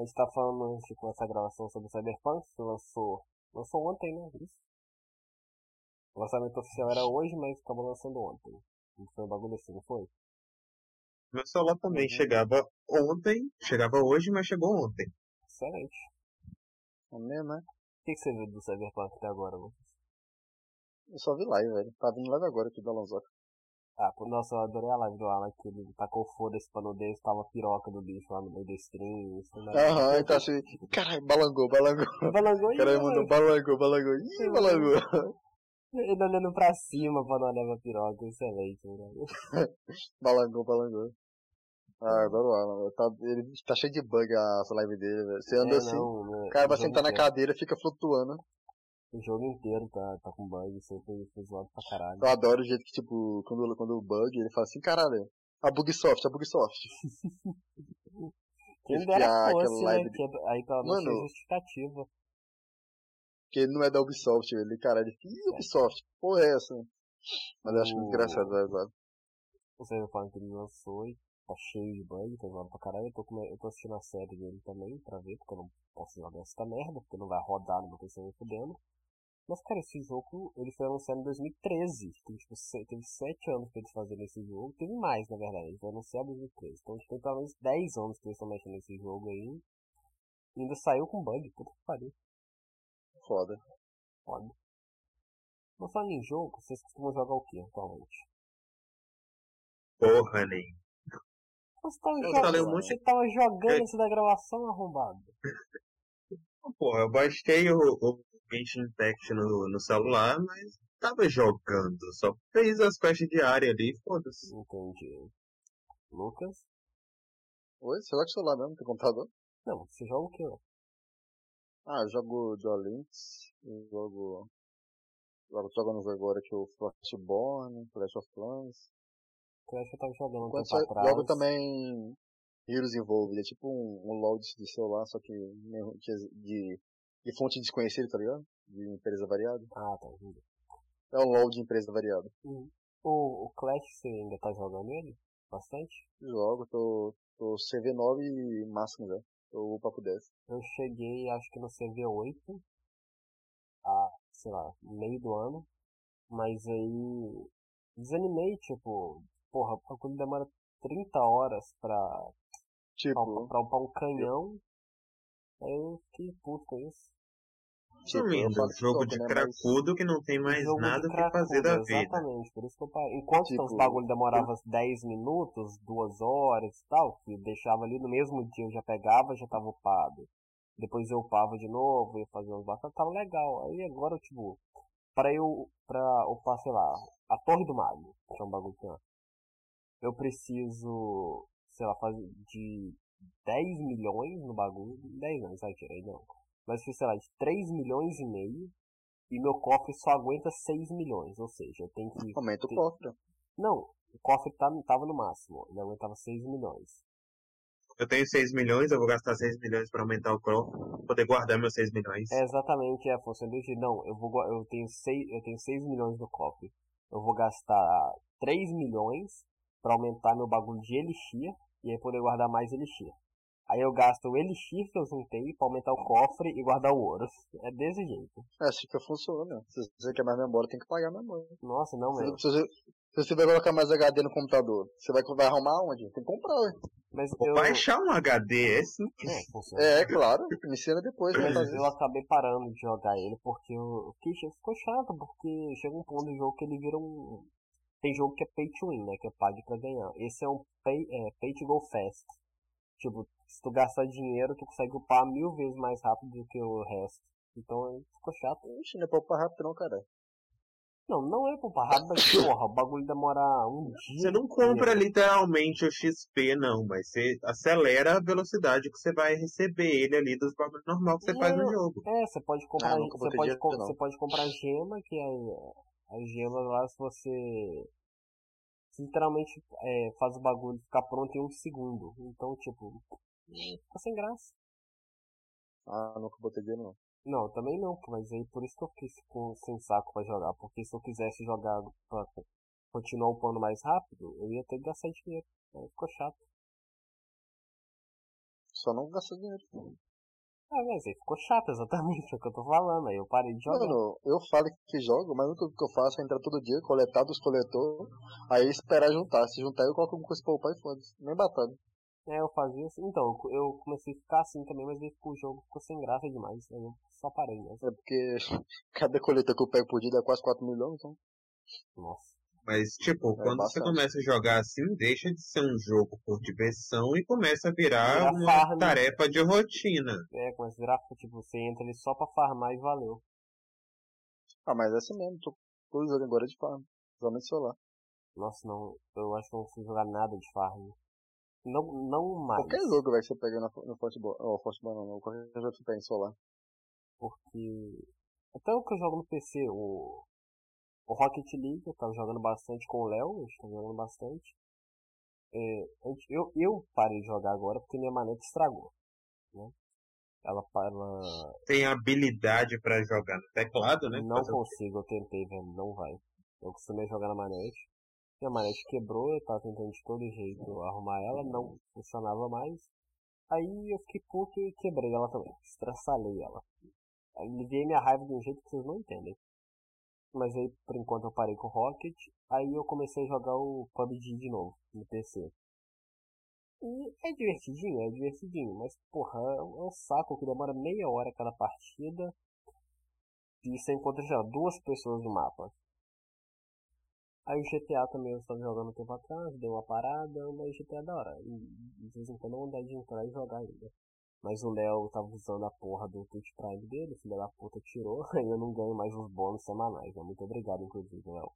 A gente tá falando antes de começar a gravação sobre o Cyberpunk, que lançou. Lançou ontem, né? Isso. O lançamento oficial era hoje, mas acabou lançando ontem. Não foi um bagulho assim, não foi? Meu celular também chegava ontem, chegava hoje, mas chegou ontem. Excelente. É mesmo, né? O que, que você viu do Cyberpunk até agora, Lucas? Eu só vi live, velho. Tá vindo live agora aqui da Lanzoca. Ah, nossa, eu adorei a live do Alan, que ele tacou foda-se pra nudez, tava piroca do bicho lá no meio do stream. Isso, né? Aham, e tá assim. Caralho, balangou, balangou. Balangou Caralho, mandou balangou, balangou. Ih, balangou. Ele olhando pra cima pra não olhar pra piroca, excelente, né? Balangou, balangou. Ah, adoro o Alan. Tá, ele tá cheio de bug a essa live dele, velho. Você anda É, assim, não, né, o cara vai sentar na cadeira, fica flutuando. O jogo inteiro tá, tá com bug, sempre foi zoado pra caralho. Eu adoro o jeito que, tipo, quando, quando o bug, ele fala assim, caralho, a Bugsoft, a Bugsoft. Quem dera fosse, né? Que é- aí pelo menos Mano, justificativa. Porque ele não é da Ubisoft, ele, caralho, ele fica, ih, Ubisoft, porra é essa? Mas eu acho muito engraçado, velho, velho. O Cyberpunk ele lançou e tá cheio de bug, tá zoado pra caralho. Eu tô, come- eu tô assistindo a série dele também pra ver, porque eu não posso jogar essa merda, porque não vai rodar no meu PC fudendo. Mas, cara, esse jogo, ele foi anunciado em 2013. Tem, tipo, se- teve 7 anos pra eles fazerem esse jogo. Teve mais, na verdade. Ele foi anunciado em 2013. Então, tipo, tem pelo menos 10 anos que eles estão mexendo nesse jogo aí. E ainda saiu com bug. Puta que pariu. Foda. Foda. Mas falando em jogo, vocês costumam jogar o que atualmente? Porra, nem. Você tava, Eu jogando, falei um monte- você tava jogando É. antes da gravação, arrombado. Porra, eu baixei o, o Genshin Impact no, no celular, mas tava jogando. Só fez as quests diárias ali, foda-se. Entendi. Lucas? Oi, você joga de celular mesmo, tem computador? Não, você joga o que? Ah, eu jogo Dual Links, eu jogo... Agora tô jogando um jogo agora que é o Frostborn, Clash of Clans. Clash eu tava jogando um tempo eu atrás. jogo também Heroes Involved, é tipo um, um LoL de, de celular, só que que de, de fonte desconhecida, tá ligado? De empresa variada. Ah, tá. entendi. É um LoL de empresa variada. O, o Clash você ainda tá jogando ele? Bastante? Jogo, tô, tô CV9 e máximo já. Tô o papo 10. Eu cheguei, acho que no CV8. A, sei lá, meio do ano. Mas aí. Desanimei, tipo. Porra, o bagulho demora 30 horas pra, pra, Tipo, pra upar um canhão. Aí eu fiquei puto com isso. tipo, Resumindo, faço jogo de né, cracudo que não tem mais nada o que fazer da vida. Exatamente, por isso que eu parei. Enquanto Tipo, os bagulho demorava 10 minutos, 2 horas e tal, que deixava ali no mesmo dia eu já pegava, já tava upado. Depois eu upava de novo, ia fazer uns batalhas, tava legal. Aí agora, tipo, pra eu, pra upar, sei lá, a Torre do Mago, que é um bagulho que eu preciso, sei lá, fazer de 10 milhões no bagulho, 10 não, sai tirei não. Mas sei lá, de 3 milhões e meio, e meu cofre só aguenta 6 milhões, ou seja, eu tenho que... Aumenta o ter- cofre. Não, o cofre tá, tava no máximo, ele aguentava 6 milhões. Eu tenho 6 milhões, eu vou gastar 6 milhões pra aumentar o cofre, poder guardar meus 6 milhões. É exatamente a função do. Não, eu vou eu tenho 6, eu tenho 6 milhões no cofre. Eu vou gastar 3 milhões pra aumentar meu bagulho de elixir e aí poder guardar mais elixir. Aí eu gasto o elixir que eu juntei pra aumentar o cofre e guardar o ouro. É desse jeito. É assim que funciona. Se você quer mais memória, tem que pagar a memória. Nossa, não, Se, velho. se você, se você vai colocar mais HD no computador, você vai, vai arrumar onde? Tem que comprar, ué. Mas Vou eu. baixar um HD, É, funciona. É, é claro. Me ensina depois, né? Mas eu acabei parando de jogar ele porque eu fiquei, ficou chato, porque chega um ponto do jogo que ele vira um. Tem jogo que é pay to win, né? Que é pague pra ganhar. Esse é um pay, é, pay to go fast. Tipo, se tu gastar dinheiro, tu consegue upar mil vezes mais rápido do que o resto. Então ficou chato. Ixi, não é pra upar rápido não, cara. Não, não é pra upar rápido, mas porra, o bagulho demora um dia. Você não compra literalmente o XP, não, mas você acelera a velocidade que você vai receber ele ali dos bagulhos normal que você faz no Não. jogo. É, você pode comprar, Ah, você pode, dinheiro, você pode comprar gema, que é a gema lá se você literalmente é, faz o bagulho ficar pronto em um segundo. Então, tipo, fica sem graça. Ah, nunca botei dinheiro não. Não, também não, mas aí por isso que eu fiquei com, sem saco pra jogar. Porque se eu quisesse jogar pra continuar upando mais rápido, eu ia ter que gastar dinheiro. Aí ficou chato. Só não gastar dinheiro. Ah, mas aí ficou chato exatamente é o que eu tô falando. Aí eu parei de jogar. Mano, eu falo que jogo, mas o que eu faço é entrar todo dia, coletar dos coletores, aí esperar juntar. Se juntar eu coloco alguma coisa pra upar e foda-se. Nem batalha. É, eu fazia assim. Então, eu comecei a ficar assim também, mas aí o jogo ficou sem graça demais. Aí eu só parei mesmo. É porque cada coletor que eu pego por dia dá quase 4 milhões, então. Nossa. Mas, tipo, É quando você bastante. começa a jogar assim, deixa de ser um jogo por diversão e começa a virar Vira uma farm. tarefa de rotina. É, começa a virar, tipo, você entra ali só pra farmar e valeu. Ah, mas é assim mesmo, tô todo jogo agora de farm. Principalmente celular. Nossa, não, eu acho que não consigo jogar nada de farm. Não, não mais. Qualquer jogo vai que você pega no, no futebol. Ou futebol não, não, qualquer jogo que você pega em celular. Porque. Até o que eu jogo no PC, o. O Rocket League, eu tava jogando bastante com o Léo, a gente tá jogando bastante. É, eu, eu parei de jogar agora porque minha manete estragou. Né? Ela, ela Tem habilidade pra jogar no teclado, né? não consigo, eu tentei, velho, não vai. Eu costumei jogar na manete. Minha manete quebrou, eu tava tentando de todo jeito arrumar ela, não funcionava mais. Aí eu fiquei puto e quebrei ela também. Estraçalei ela. Aí liguei minha raiva de um jeito que vocês não entendem. Mas aí, por enquanto, eu parei com o Rocket. Aí eu comecei a jogar o PUBG de novo, no PC. E é divertidinho, é divertidinho. Mas, porra, é um é um saco que demora meia hora cada partida. E você encontra já duas pessoas no mapa. Aí o GTA também eu estava jogando um tempo atrás, deu uma parada, mas GTA é da hora. E de vez em quando eu vontade de entrar e jogar ainda. Mas o Léo tava usando a porra do Twitch Prime dele, filho da puta tirou, aí eu não ganho mais os bônus semanais. Né? Muito obrigado, inclusive, Léo.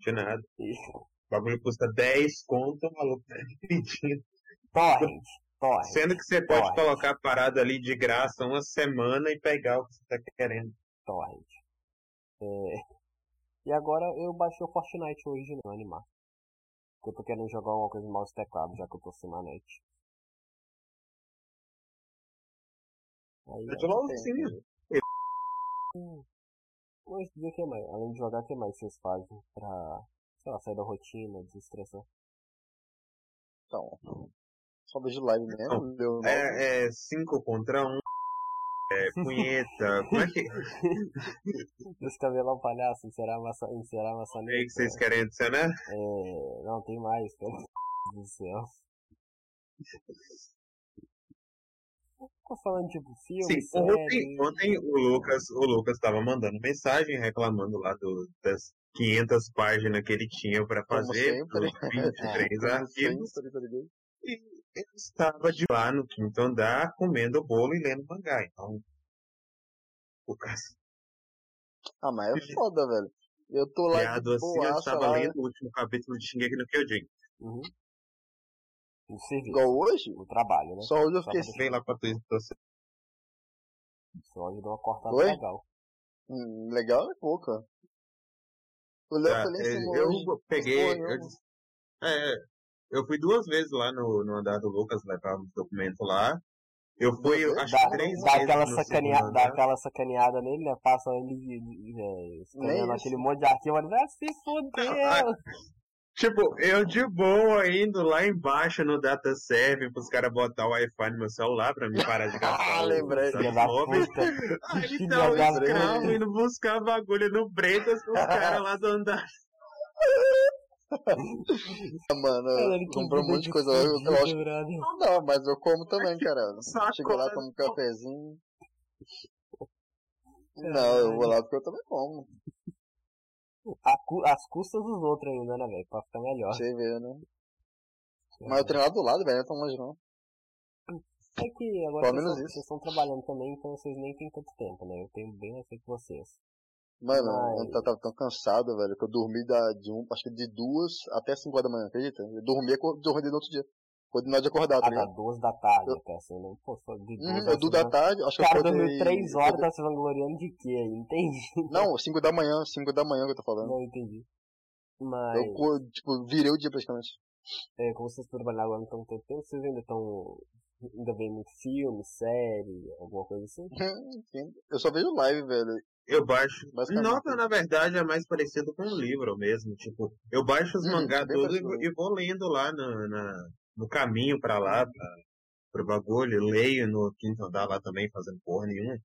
De nada. E... O bagulho custa 10 conto, o maluco tá pedindo. Torrent, Torrent. Sendo que você pode Torrent. colocar a parada ali de graça uma semana e pegar o que você tá querendo. Torrent. É... E agora eu baixei o Fortnite hoje de novo, animar. Porque eu tô querendo jogar uma coisa mouse e teclado, já que eu tô sem manete. É de LOLzinho. Mas o que mais? Além de jogar, o que mais vocês fazem pra, sei lá, sair da rotina, desestressar? Então. Só vejo live mesmo, deu É 5 contra 1. Um, é punheta. Como é que, Esse cabelão palhaço, encerar a maça, encerar a maçaneta. é que vocês querem adicionar? É, não, tem mais, pelo do céu. Ficou falando tipo filme, Sim, ontem, série. ontem o Lucas o Lucas estava mandando mensagem reclamando lá do, das 500 páginas que ele tinha para fazer, dos 23 Como arquivos, sempre, tá e ele estava de lá no quinto andar comendo bolo e lendo mangá. Então, o cara Ah, mas é foda, velho. Eu tô lá de assim, eu estava lá, lendo o último capítulo de Shingeki no Kyojin. Uhum. No serviço, igual hoje. no trabalho, né? Só hoje eu Só fiquei Vem lá pra tu você. Só hoje deu uma cortada Oi? legal. Hum, legal é pouca. O Léo em cima eu hoje. peguei. Eu, é, eu fui duas vezes lá no, no andar do Lucas levar os documentos lá. Eu fui, Duas acho Dá, que três dá vezes. aquela, sacaneada, segundo dá andar. aquela sacaneada nele, né? Passa ele é, escaneando aquele monte de arquivo ali, vai se fudeu! Tipo, eu de boa indo lá embaixo no data server pros caras botar o Wi-Fi no meu celular pra me parar de gastar Ah, lembrei. Aí Filha tá o da escravo indo buscar bagulho no Bretas pros caras lá do andar. Mano, comprei um monte de coisa. Eu, eu acho brother. Não, mas eu como também, cara. Chego lá, tomo um cafezinho. Não, eu vou lá porque eu também como. As custas dos outros ainda, né, velho? Pra ficar melhor. Você vê, né? Mas eu treino lá do lado, velho, não é tão longe não. É que agora Pelo vocês, menos estão- isso. vocês estão trabalhando também, então vocês nem têm tanto tempo, né? Eu tenho bem mais tempo que vocês. Mano, Mas- eu tava tão cansado, velho, que eu dormi da, de um, acho que de duas até cinco horas da manhã, acredita? Eu dormi e acor- dormi no outro dia. Continuar de acordar, tá Ah, tá, ligado? duas da tarde Eu- até, assim, né? Pô, só de Uhum, duas eu às du da tarde, acho que cara eu acordei... dormiu três horas, tá se vangloriando de quê aí? Entendi. Não, cinco da manhã, cinco da manhã que eu tô falando. Não entendi. Mas, Eu, tipo, virei o dia praticamente. é, como vocês trabalham agora não tão tanto tempo, vocês ainda estão. Ainda muito filme, série, alguma coisa assim? Enfim, eu só vejo live, velho. Eu baixo. Nota, na verdade, é mais parecido com um livro mesmo. Tipo, eu baixo os Hum, mangá tudo e, e vou lendo lá no, na, no caminho pra lá, pra pro bagulho, leio no quinto andar lá também, fazendo porra nenhuma.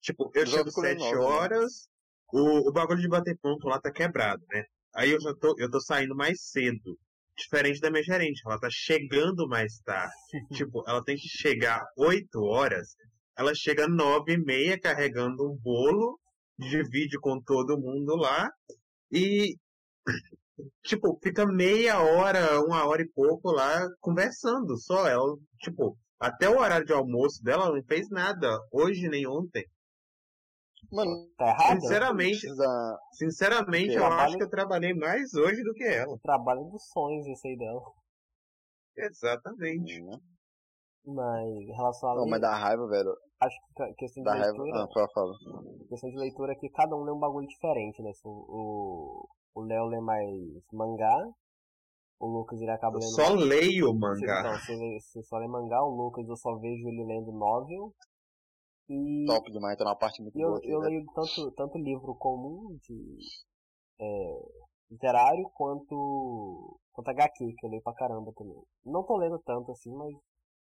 Tipo, eu chego sete nove, né? horas, o, o bagulho de bater ponto lá tá quebrado, né? Aí eu já tô, eu tô saindo mais cedo. Diferente da minha gerente, ela tá chegando mais tarde. tipo, ela tem que chegar 8 horas, ela chega nove e meia carregando um bolo, divide com todo mundo lá e tipo, fica meia hora, uma hora e pouco lá conversando só. Ela, tipo, até o horário de almoço dela ela não fez nada, hoje nem ontem. Mano, Tá errado? Sinceramente, precisa. sinceramente, eu Trabalho- acho que eu trabalhei mais hoje do que ela. Trabalho dos sonhos esse aí dela. Exatamente. Né? Mas relacionado Não, a mas dá raiva, velho. acho que ca- questão de raiva. leitura, Ah, fala, fala. questão de leitura é que cada um lê um bagulho diferente, né? O, o, Léo lê mais mangá, o Lucas ele acaba Eu lendo só mais... leio mangá. Então, você, lê- você só lê mangá, o Lucas eu só vejo ele lendo novel. E Top demais, tá numa parte muito eu, boa aqui, eu velho. leio tanto, tanto livro comum de é, literário quanto, quanto HQ, que eu leio pra caramba também. Não tô lendo tanto assim, mas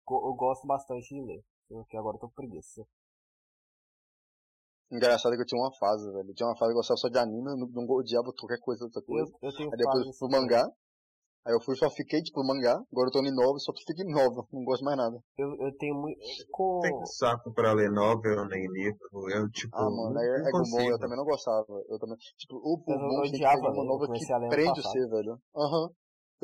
eu gosto bastante de ler. Porque agora eu tô com preguiça. Engraçado que eu tinha uma fase, velho. Eu tinha uma fase que eu gostava só de anime, eu não, não odiava qualquer coisa, outra Eu, coisa. eu tenho Aí depois eu fui pro mangá. Aí eu fui só fiquei, tipo, mangá. Agora eu tô em nova, só que fico em nova. Não gosto mais nada. Eu, eu tenho muito. Com, Tenho saco pra ler novel nem livro. Eu, tipo, Ah, mano, não, é, é Gumon, consigo. eu também não gostava. Eu também. Tipo, o, Eu- eu bom é que odiava pegar uma eu nova comecei que prende você, velho. Aham.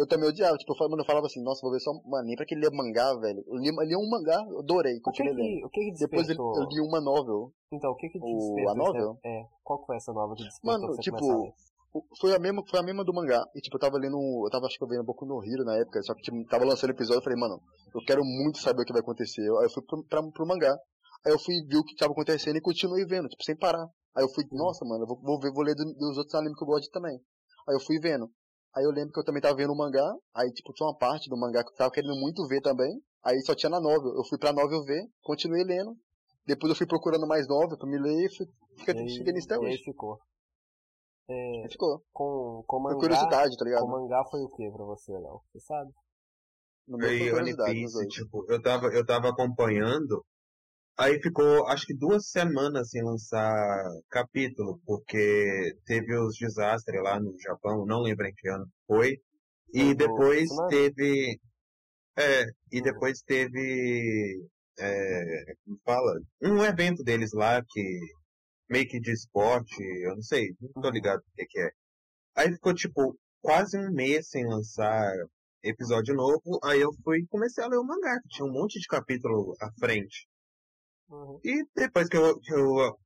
Eu também odiava. Tipo, eu mano, eu falava assim, nossa, vou ver só. Mano, nem pra que ler mangá, velho. Eu li, li um mangá, eu adorei, o que continuei lendo. o que que Depois eu, despertou? eu li uma novel. Então, o que que O- despertou? a novel? É, qual que foi essa nova que despertou Mano, tipo, o- foi a mesma, foi a mesma do mangá. E tipo, eu tava lendo, eu tava acho que eu vendo um pouco no Hero na época, só que tipo, tava lançando episódio, eu falei, mano, eu quero muito saber o que vai acontecer. Aí eu fui pro, pra, pro mangá. Aí eu fui ver o que tava acontecendo e continuei vendo, tipo, sem parar. Aí eu fui, nossa, mano, eu vou, vou ver, vou ler do- dos outros animes que eu gosto também. Aí eu fui vendo. Aí eu lembro que eu também tava vendo o mangá, aí tipo, tinha uma parte do mangá que eu tava querendo muito ver também. Aí só tinha na novel. Eu fui pra novel ver, continuei lendo. Depois eu fui procurando mais novel pra me ler e fui, fiquei, E cheguei nisso até e aí hoje. ficou. É, Aí ficou. com, com Foi mangá, curiosidade, tá com ligado? mangá foi o que pra você, Léo? Você sabe? No meu foi curiosidade, Piece, tipo, eu tava, eu tava acompanhando, aí ficou, acho que duas semanas sem lançar capítulo, porque teve os desastres lá no Japão, não lembro em que ano foi, e depois teve, é, e depois teve, é, como fala, um evento deles lá que, meio que de esporte, eu não sei, não tô Uhum. ligado o que que é. Aí ficou, tipo, quase um mês sem lançar episódio novo, aí eu fui e comecei a ler o mangá, que tinha um monte de capítulo à frente. Uhum. E depois que eu, que eu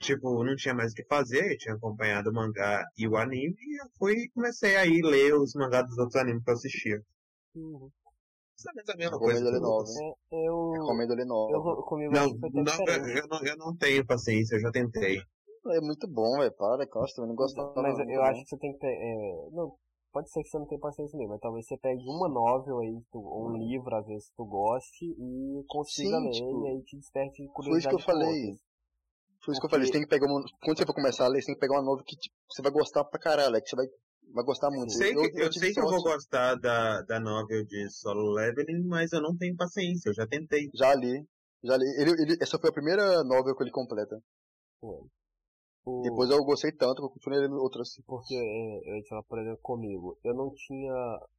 tipo, não tinha mais o que fazer, eu tinha acompanhado o mangá e o anime, e eu fui e comecei a ir ler os mangás dos outros animes que eu assistia. Uhum. Isso é mais a mesma coisa. Recomendo nova, hein? É, eu, Recomendo ler eu, nova. comigo Não, não, diferente. eu, não, eu não tenho paciência, eu já tentei. É muito bom, velho. Para, Costa, eu não gostava. Mas não, eu acho que você tem que ter. é, não, pode ser que você não tenha paciência mesmo, mas talvez você pegue uma novel aí, tu, ou um livro, às vezes, que tu goste e consiga Sim, ler tipo, e aí te desperte Foi isso curiosidade que eu falei. outras. Foi isso que eu falei. Você tem que pegar uma. Quando você for começar a ler, você tem que pegar uma nova que tipo, você vai gostar pra caralho. É que você vai, vai gostar muito. Sei que, eu, tive sei que eu vou gostar da, da novel de solo leveling, mas eu não tenho paciência, eu já tentei. Já li. Já li. Ele, ele, essa foi a primeira novel que ele completa. O- Depois eu gostei tanto que eu continuei lendo outras. Porque, é, eu tinha, por exemplo, comigo, eu não tinha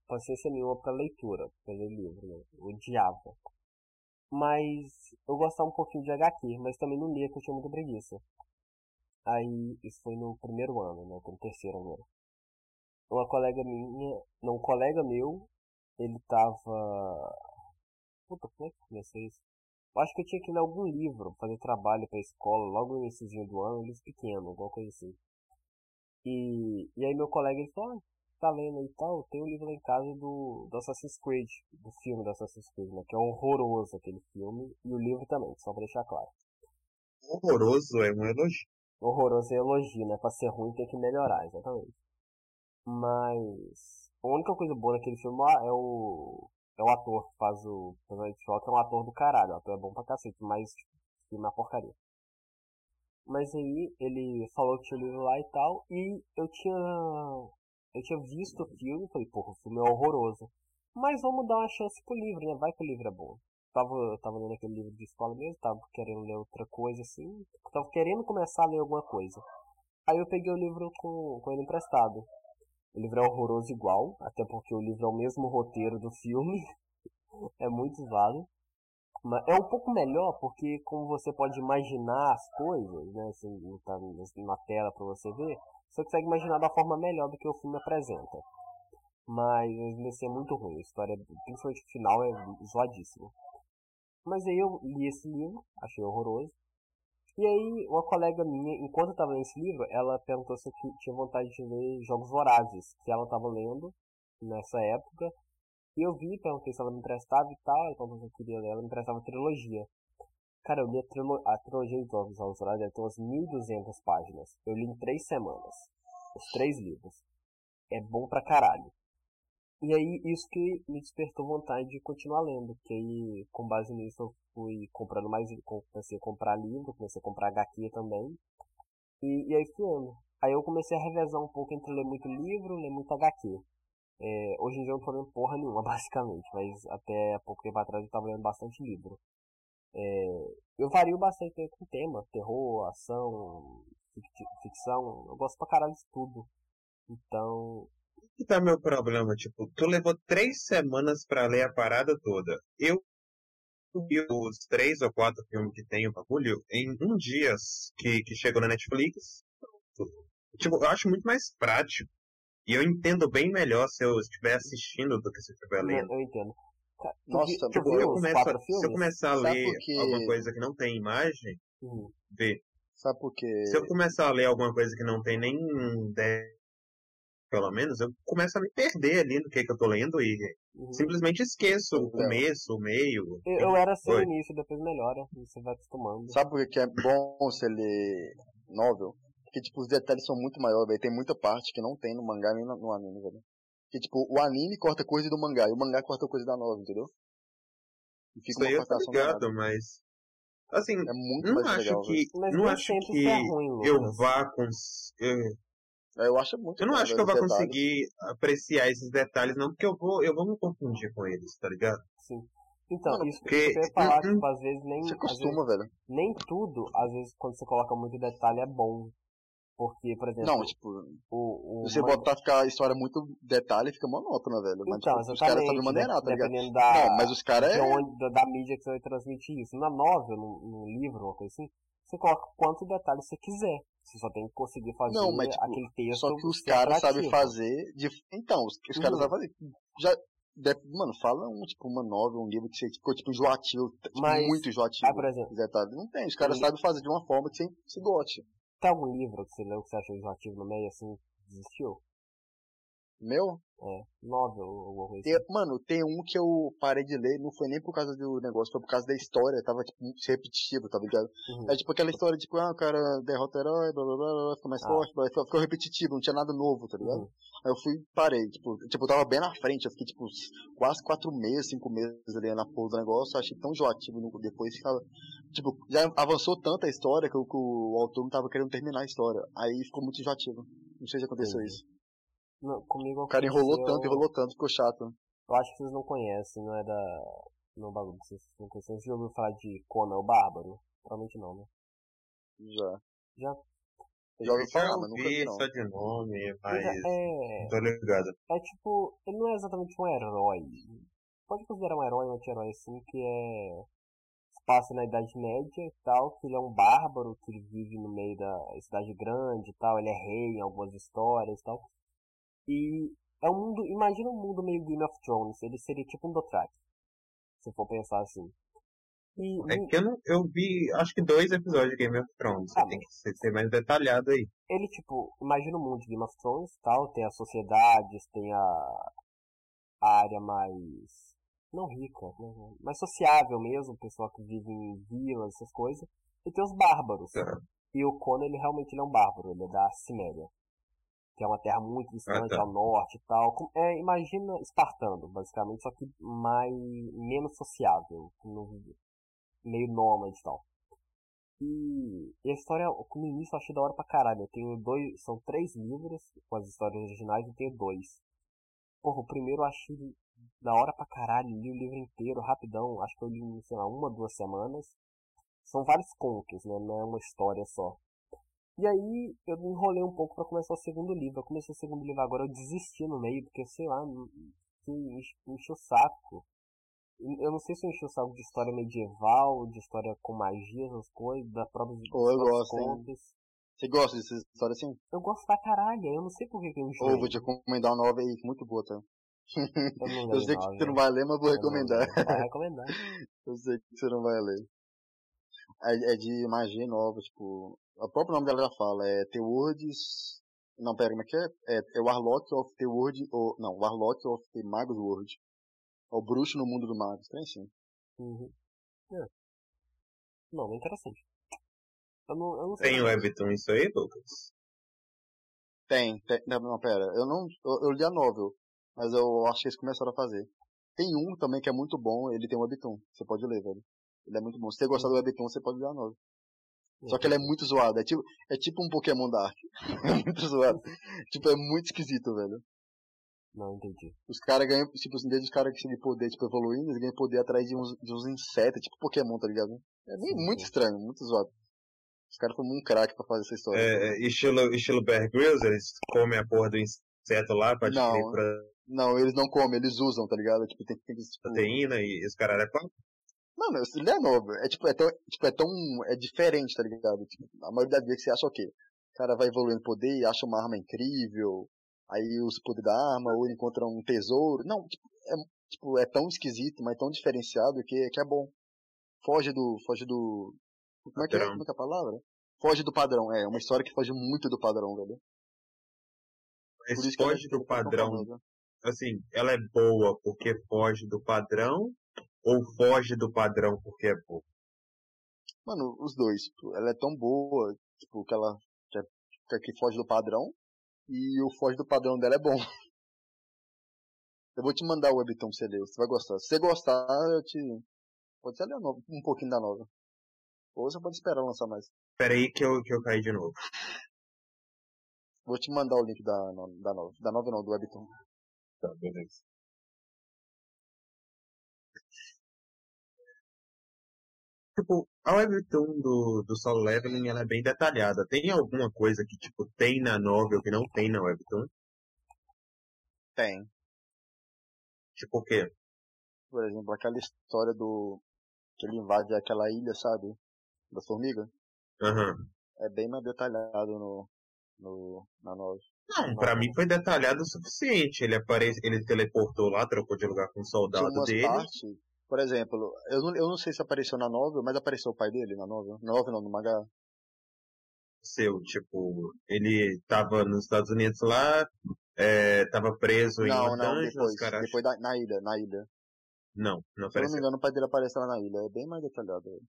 paciência nenhuma pra leitura, pra ler livro, né? Eu odiava. Mas eu gostava um pouquinho de HQ, mas também não lia, que eu tinha muita preguiça. Aí, isso foi no primeiro ano, né? Tô no terceiro agora. Uma colega minha, não, um colega meu, ele tava... Puta, como é que eu comecei isso? Eu acho que eu tinha que ler algum livro, fazer trabalho pra escola, logo no iníciozinho do ano, livro pequeno, alguma coisa assim. E, e aí meu colega ele falou, ah, tá lendo aí e tal, tem um livro lá em casa do, do Assassin's Creed, do filme do Assassin's Creed, né? Que é horroroso aquele filme, e o livro também, só pra deixar claro. Horroroso é um elogio. Horroroso é elogio, né? Pra ser ruim tem que melhorar, exatamente. Mas a única coisa boa daquele filme lá é o. É o ator que faz o principal, que é um ator do caralho, o ator é bom pra cacete, mas tipo, filme é porcaria. Mas aí ele falou que tinha livro lá e tal, e eu tinha. Eu tinha visto o filme falei, porra, o filme é horroroso. Mas vamos dar uma chance pro livro, né? Vai que o livro é bom. tava, eu tava lendo aquele livro de escola mesmo, tava querendo ler outra coisa assim, tava querendo começar a ler alguma coisa. Aí eu peguei o livro com, com ele emprestado. O livro é horroroso igual, até porque o livro é o mesmo roteiro do filme. é muito usado. Mas é um pouco melhor porque como você pode imaginar as coisas, né, assim, tá na tela para você ver, você consegue imaginar da forma melhor do que o filme apresenta. Mas assim é muito ruim, a história, principalmente o final, é zoadíssimo. Mas aí eu li esse livro, achei horroroso. E aí uma colega minha, enquanto eu tava lendo esse livro, ela perguntou se eu tinha vontade de ler Jogos Vorazes, que ela tava lendo nessa época. E eu vi, perguntei se ela me emprestava e tal, e quando eu queria ler, ela me emprestava trilogia. Cara, eu li a, trilo a trilogia de Jogos Vorazes, deve ter umas 1.200 páginas. Eu li em três semanas. Os três livros. É bom pra caralho. E aí, isso que me despertou vontade de continuar lendo, que aí, com base nisso, eu fui comprando mais, comecei a comprar livro, comecei a comprar HQ também, e, e aí fui lendo. Aí eu comecei a revezar um pouco entre ler muito livro, ler muito HQ. É, hoje em dia eu não tô lendo porra nenhuma, basicamente, mas até pouco tempo atrás eu tava lendo bastante livro. É, eu vario bastante com tema, terror, ação, ficção, eu gosto pra caralho de tudo. Então, que tá meu problema? Tipo, tu levou três semanas para ler a parada toda. Eu vi os três ou quatro filmes que tem o bagulho em um dia que, que chegou na Netflix. Tipo, eu acho muito mais prático. E eu entendo bem melhor se eu estiver assistindo do que se eu estiver lendo. Eu entendo. Nossa, tipo, eu começo, se eu começar a ler porque... alguma coisa que não tem imagem, uhum. vê. Sabe por quê? Se eu começar a ler alguma coisa que não tem nem pelo menos, eu começo a me perder ali no que, que eu tô lendo e uhum. simplesmente esqueço então, o começo, o meio. Eu, eu era assim no início, depois melhora, você vai acostumando. Sabe por que é bom você ler novel? Porque, tipo, os detalhes são muito maiores, velho. Tem muita parte que não tem no mangá nem no, anime, velho. Porque, tipo, o anime corta coisa do mangá e o mangá corta coisa da novel, entendeu? E fica Isso uma aí eu tô ligado, mas... Assim, é muito não acho legal, que, não acho que é ruim, eu vá com... Eu acho muito Eu não acho que eu vou conseguir apreciar esses detalhes, não, porque eu vou, eu vou me confundir com eles, tá ligado? Sim. Então, isso porque, que eu ia falar, tipo, às vezes nem. Você costuma, vezes, velho. Nem tudo, às vezes, quando você coloca muito detalhe, é bom. Porque, por exemplo. Não, tipo. O, o você man... botar ficar a história muito detalhe, fica monótona, velho. Mas, então, tipo, os caras sabem maneirar, tá ligado? Dependendo da, não, mas os caras é. Da, da, mídia que você vai transmitir isso. Na novel, no, no livro, uma coisa assim, você coloca quantos detalhes você quiser. Você só tem que conseguir fazer não, mas, tipo, aquele texto. Só que os caras sabem fazer. De... Então, os, os caras sabem fazer. Já, mano, fala um, tipo, uma novela, um livro que você ficou, tipo, enjoativo. Tipo, mas, muito enjoativo. Ah, por exemplo. Detalhes. Não tem. Os caras sabem fazer de uma forma que você, você goste. Tem algum livro que você leu que você achou enjoativo no meio, assim, desistiu? Meu? É, novel ou coisa assim. Mano, tem um que eu parei de ler, não foi nem por causa do negócio, foi por causa da história, tava tipo repetitivo, tá ligado? Uhum. É tipo aquela história, tipo, ah, o cara derrota o herói, blá blá blá, blá fica mais ah. forte, blá, ficou repetitivo, não tinha nada novo, tá ligado? Uhum. Aí eu fui parei, tipo, tipo, eu tava bem na frente, eu fiquei tipo quase quatro meses, cinco meses ali na porra do negócio, achei tão joativo depois ficava. Tipo, já avançou tanto a história que, o, que o autor não tava querendo terminar a história. Aí ficou muito joativo. Não sei se aconteceu uhum. isso. Não, comigo O cara enrolou tanto, enrolou tanto, ficou chato. Eu acho que vocês não conhecem, não é da. Não bagulho, vocês não conhecem. Você já ouviu falar de Conan o Bárbaro? Provavelmente não, né? Já. Já? Eu já ouvi falar, mas nunca vi, não. só de nome, mas... É... Tô ligado. É tipo, ele não é exatamente um herói. Pode considerar um herói, um anti-herói assim, que é... Passa na Idade Média e tal, que ele é um bárbaro, que ele vive no meio da cidade grande e tal, ele é rei em algumas histórias e tal. E é um mundo, imagina um mundo meio Game of Thrones, ele seria tipo um Dothraki. Se for pensar assim. E, é que eu, não, eu vi, acho que dois episódios de Game of Thrones. Ah, tem que ser, mais detalhado aí. Ele, tipo, imagina o mundo de Game of Thrones tal, tem as sociedades, tem a, a área mais. não rica, né? mais sociável mesmo, o pessoal que vive em vilas, essas coisas. E tem os bárbaros. É. E o Conan, ele realmente ele é um bárbaro, ele é da Ciméria que é uma terra muito distante ah, tá. ao norte e tal. É, imagina espartano, basicamente, só que mais menos sociável, meio nômade e tal. E, e a história, no início eu achei da hora pra caralho. Eu tenho dois, são três livros com as histórias originais e tenho dois. Porra, o primeiro eu achei da hora pra caralho, li o livro inteiro, rapidão, acho que eu li em, sei lá, uma, duas semanas. São vários contos, né? Não é uma história só. E aí eu me enrolei um pouco para começar o segundo livro. Eu comecei o segundo livro agora, eu desisti no meio, porque sei lá, que enche o saco. Eu não sei se eu enchi o saco de história medieval, de história com magia, essas coisas, da própria oh, eu gosto, contas. Você gosta dessas histórias assim? Eu gosto pra caralho, eu não sei por que eu enchi. Ou vou te recomendar uma nova aí, muito boa, tá? Eu, eu sei que você não vai ler, mas vou recomendar. Vai recomendar. eu sei que você não vai ler. É, é de magia nova, tipo. O próprio nome dela já fala, é The Words. Não, pera, como é que é? É, é Warlock of the World. Ou, não, Warlock of the Magus World. É o bruxo no mundo do Magus, tem sim. Uhum. É. Não, é interessante. Eu não, eu não tem o Webtoon isso aí, Lucas? Tem, tem. Não, não, pera. Eu não. Eu, eu li a novel, mas eu acho que eles começaram a fazer. Tem um também que é muito bom, ele tem um webtoon. Você pode ler, velho. Ele é muito bom. Se você gostar do webtoon, você pode ler a novel. Só que ele é muito zoado. É tipo, é tipo um Pokémon Dark. é muito zoado. tipo, é muito esquisito, velho. Não entendi. Os caras ganham, tipo assim, desde os caras que têm poder, tipo, evoluindo, eles ganham poder atrás de uns, de uns insetos, tipo Pokémon, tá ligado? É sim, muito sim. estranho, muito zoado. Os caras foram um craque pra fazer essa história. É, é, estilo, estilo Bear Grylls, eles comem a porra do inseto lá pra não, pra... Não, eles não comem, eles usam, tá ligado? Tipo, tem, tem, tipo... Proteína e os caras é qual? Mano, ele é novo. É tipo, é tão, tipo, é tão. É diferente, tá ligado? Tipo, a maioria das vezes você acha o quê? O cara vai evoluindo poder e acha uma arma incrível. Aí usa o poder da arma, ou ele encontra um tesouro. Não, tipo, é, tipo, é tão esquisito, mas tão diferenciado que, que é bom. Foge do. Foge do. Como é que é, como é, que é a palavra? Foge do padrão, é. Uma história que foge muito do padrão, velho. Mas foge do padrão. Assim, ela é boa porque foge do padrão ou foge do padrão porque é boa? Mano, os dois. Tipo, ela é tão boa, tipo, que ela que, é, que foge do padrão. E o foge do padrão dela é bom. Eu vou te mandar o webtoon pra você ler, você vai gostar. Se você gostar, eu te. Pode ser ler um pouquinho da nova. Ou você pode esperar lançar mais. Espera aí que eu, que eu caí de novo. Vou te mandar o link da, da nova. Da nova não, do webtoon. Tá, beleza. Tipo, a webtoon do, do Solo Leveling ela é bem detalhada. Tem alguma coisa que, tipo, tem na novel que não tem na webtoon? Tem. Tipo o quê? Por exemplo, aquela história do... que ele invade aquela ilha, sabe? Da formiga. Aham. Uhum. É bem mais detalhado no, no, na novel. Não, pra mim foi detalhado o suficiente. Ele aparece, ele teleportou lá, trocou de lugar com o soldado dele. Partes por exemplo, eu não, eu não sei se apareceu na novel, mas apareceu o pai dele na novel. Na novel não, no mangá. Seu, tipo, ele tava nos Estados Unidos lá, é, tava preso não, em Los Não, depois, depois da, na ilha, na ilha. Não, não apareceu. Se eu não me engano, o pai dele apareceu lá na ilha, é bem mais detalhado.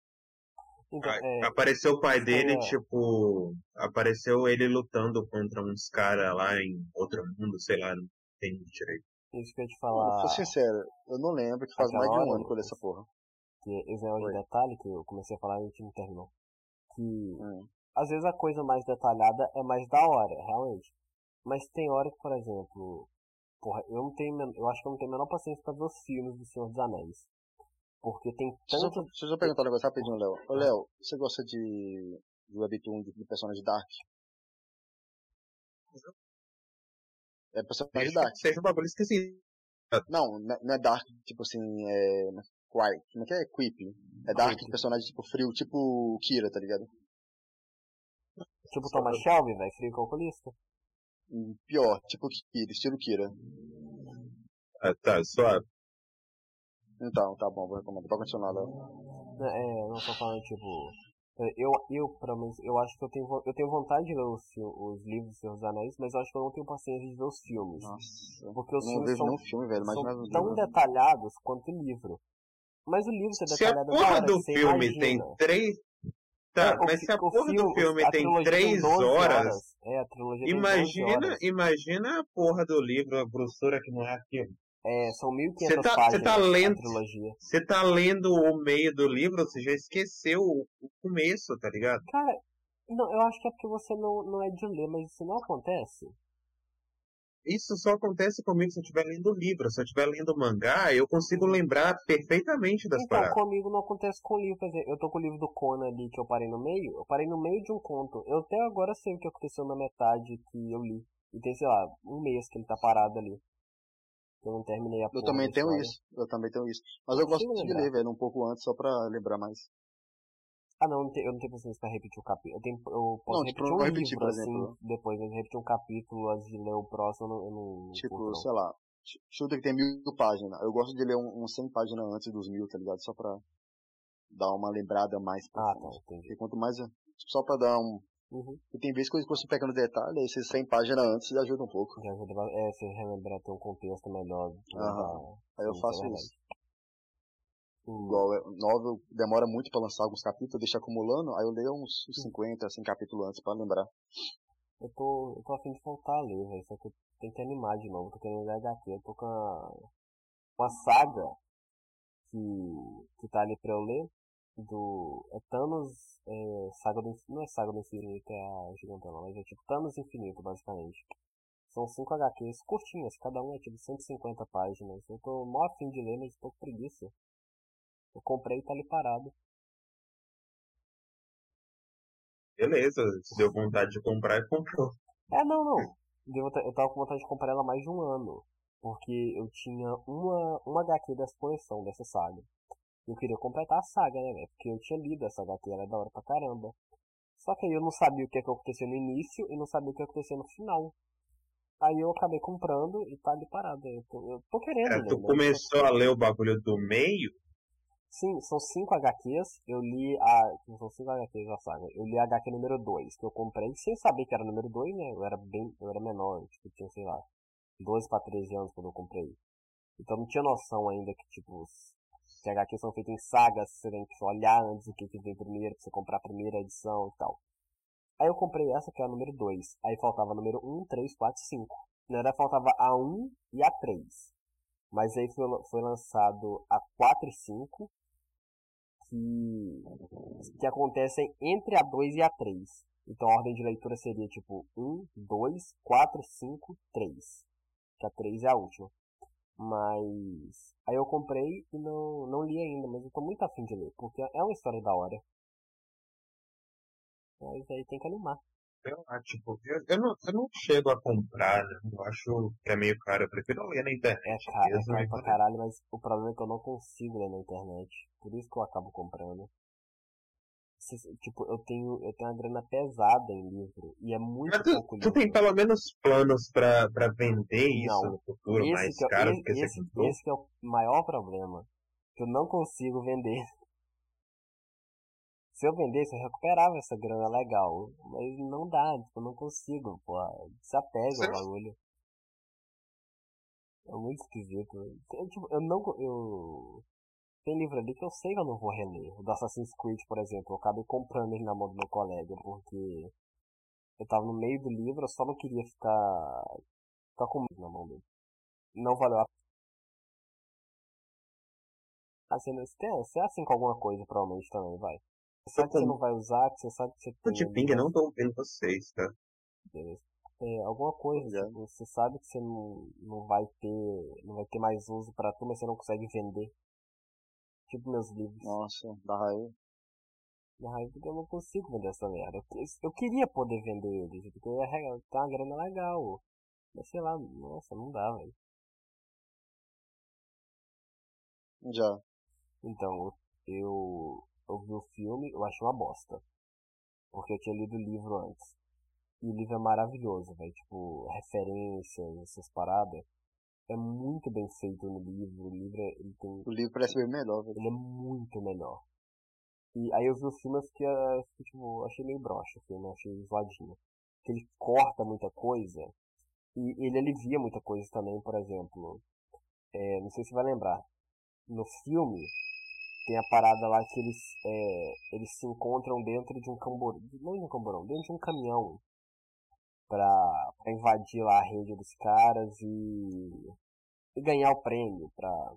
Então, é, apareceu o pai dele, é... tipo, apareceu ele lutando contra uns caras lá em outro mundo, sei lá, não tem direito. Isso que eu ia te falar. Vou ser sincero, eu não lembro que faz mais de um ano que eu li essa porra. Que esse é um detalhe que eu comecei a falar e a gente não terminou. Que hum. às vezes a coisa mais detalhada é mais da hora, realmente. Mas tem hora que, por exemplo, porra, eu não tenho, eu acho que eu não tenho a menor paciência pra ver os filmes do Senhor dos Anéis. Porque tem tanto... Deixa eu, deixa eu perguntar um negócio rapidinho, Léo. Ô, Léo, você gosta de, de webtoon de, de personagem dark? É personagem dark. Seja um bagulho esquisito. Não, não é dark, tipo assim, é. Quiet. Como é que é? Creepy. É dark personagem tipo frio, tipo Kira, tá ligado? Tipo Thomas Shelby, velho, frio calculista. Hum, pior, tipo Kira, estilo Kira. Ah, tá, suave. Então, tá bom, vou recomendar. Pode continuar, Léo. É, não tô falando, tipo, é, eu, eu, pelo menos, eu acho que eu tenho, eu tenho vontade de ler os, os livros do Senhor dos Anéis, mas eu acho que eu não tenho paciência de ver os filmes. Nossa, porque os não filmes são, filme, velho, são tão detalhados quanto o livro. Mas o livro ser detalhado Se a porra do filme imagina. tem três... Tá, é, mas se a porra filme, do filme tem três horas, horas, é, a trilogia imagina, horas. imagina a porra do livro, a grossura que não é aquilo. É, são 1.500 tá, páginas tá lendo, trilogia. Você tá lendo o meio do livro, você já esqueceu o, o, começo, tá ligado? Cara, não, eu acho que é porque você não, não é de ler, mas isso não acontece. isso só acontece comigo se eu estiver lendo livro. Se eu estiver lendo mangá, eu consigo lembrar perfeitamente das então, paradas. comigo não acontece com o livro. Quer dizer, eu tô com o livro do Conan ali que eu parei no meio. Eu parei no meio de um conto. Eu até agora sei o que aconteceu na metade que eu li. E tem, sei lá, um mês que ele tá parado ali. Eu não terminei a Eu também tenho isso. Eu também tenho isso. Mas eu gosto Consigo de lembrar. ler, velho, um pouco antes, só pra lembrar mais. Ah, não, eu não tenho, eu paciência pra repetir o capítulo. Eu, tenho, eu posso Não, tipo, repetir um repetir, livro, por assim, exemplo. depois, mas repetir um capítulo antes de ler o próximo, eu não, eu Tipo, não. sei lá, ch- chuta que tem mil páginas. Eu gosto de ler um, um 100 páginas antes dos mil, tá ligado? Só pra dar uma lembrada mais Ah, tá, entendi. Porque quanto mais. eu- tipo, Só pra dar um. Uhum. E tem vezes que você pega no detalhe, aí esses 100 páginas antes ajuda um pouco. É, você relembrar ter um contexto melhor. lembrar. Aí eu faço é isso. Hum, Igual, é, novel demora muito pra lançar alguns capítulos, deixa acumulando, aí eu leio uns uns 50, 100 capítulos antes pra lembrar. Eu tô, eu tô afim de voltar a ler, velho. Só que eu tenho que animar de novo. Tô querendo ler HQ. Eu tô com a, uma saga que, que tá ali pra eu ler. Do. É Thanos. É, saga do, não é Saga do Infinito, é a gigantona, mas é tipo Thanos Infinito, basicamente. São cinco HQs curtinhas, cada um é tipo 150 páginas. Eu tô mó afim de ler, mas tô com preguiça. Eu comprei e tá ali parado. Beleza, se deu vontade de comprar, comprou. É, não, não. Eu tava com vontade de comprar ela há mais de um ano. Porque eu tinha uma, uma HQ dessa coleção, dessa saga. Eu queria completar a saga, né, velho? Porque eu tinha lido essa HQ, ela é da hora pra caramba. Só que aí eu não sabia o que, é que acontecia no início e não sabia o que acontecia no final. Aí eu acabei comprando e tá ali parado. Eu tô, eu tô querendo É, tu né? começou a ler o bagulho do meio, Sim, são cinco HQs. Eu li a. São cinco HQs da saga. Eu li a HQ número 2, que eu comprei sem saber que era número 2, né? Eu era bem. Eu era menor, tipo, tinha, sei lá, 12 pra 13 anos quando eu comprei. Então não tinha noção ainda que, tipo, que HQs são feitas em sagas, você tem que olhar antes o que, vem primeiro, pra você comprar a primeira edição e tal. Aí eu comprei essa que é a número 2. Aí faltava a número 1, 3, 4, 5. Na verdade faltava a 1 e a 3. Mas aí foi, foi lançado a 4 e 5 que, que acontecem entre a 2 e a 3. Então a ordem de leitura seria tipo 1, 2, 4, 5, 3. Que a 3 é a última. Mas. Aí eu comprei e não, não li ainda, mas eu tô muito afim de ler, porque é uma história da hora. Mas aí tem que animar. lá, tipo, eu, eu, não, eu não chego a comprar, né? Eu acho que é meio caro, eu prefiro ler na É internet caro, é caro e pra caralho, mas o problema é que eu não consigo ler na internet. Por isso que eu acabo comprando. Se- Tipo, eu tenho, eu tenho uma grana pesada em livro. E é muito Mas tu, pouco tu livro. tem pelo menos planos pra, pra vender isso Não. no futuro mais que é, caro esse, do que você esse, comprou? esse que é o maior problema. Que eu não consigo vender. Se eu vendesse, eu recuperava essa grana legal. Mas não dá, tipo, eu não consigo, pô. Desapega Você o bagulho. É muito esquisito. Eu, tipo, eu não. Eu... Tem livro ali que eu sei que eu não vou reler. O do Assassin's Creed, por exemplo. Eu acabei comprando ele na mão do meu colega, porque eu tava no meio do livro, eu só não queria ficar. ficar com medo na mão dele. Não valeu a Assim, você, é assim com alguma coisa, provavelmente também, vai. Você sabe que você não vai usar, que você sabe que você tem. de ali, ping mas não tô ouvindo vocês, tá? beleza. É, alguma coisa, Já. tipo, você sabe que você não, não vai ter. não vai ter mais uso pra tu, mas você não consegue vender. Tipo meus livros. Nossa, dá raiva. Na raiva porque eu não consigo vender essa merda. Eu, eu queria poder vender eles, porque eu ia arregar- tá uma grana legal. Mas sei lá, nossa, não dá, velho. Já. Então, eu, eu vi o filme, eu achei uma bosta. Porque eu tinha lido o livro antes. E o livro é maravilhoso, velho. Tipo, referências, essas paradas. É muito bem feito no livro. O livro, é- ele tem O livro parece bem melhor, velho. ele é muito melhor. E aí eu vi o filme e fiquei, fiquei, tipo, achei meio broxa o filme, achei zoadinho. Porque ele corta muita coisa e ele alivia muita coisa também, por exemplo. eh, não sei se você vai lembrar. No filme tem a parada lá que eles, eh, eles se encontram dentro de um camburão. Não de um camburão, dentro de um caminhão. Pra, pra invadir lá a rede dos caras e, e ganhar o prêmio pra,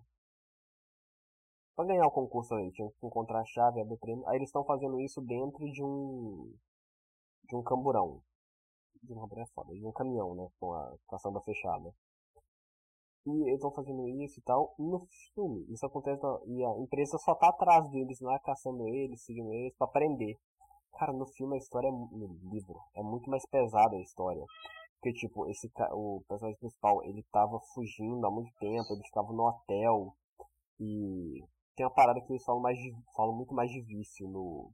Pra ganhar o concurso aí, tinha que encontrar a chave, abrir o prêmio. Aí eles estão fazendo isso dentro de um. de um camburão. de uma é foda, de um caminhão, né? Com a, com a samba fechada. E eles estão fazendo isso e tal. E no filme, isso acontece e a empresa só tá atrás deles lá, caçando eles, seguindo eles, pra prender. Cara, no filme a história, é no livro, é muito mais pesada a história. Porque, tipo, esse o personagem principal, ele tava fugindo há muito tempo, ele ficava no hotel. E tem uma parada que eles falam, mais de, falam muito mais de vício no,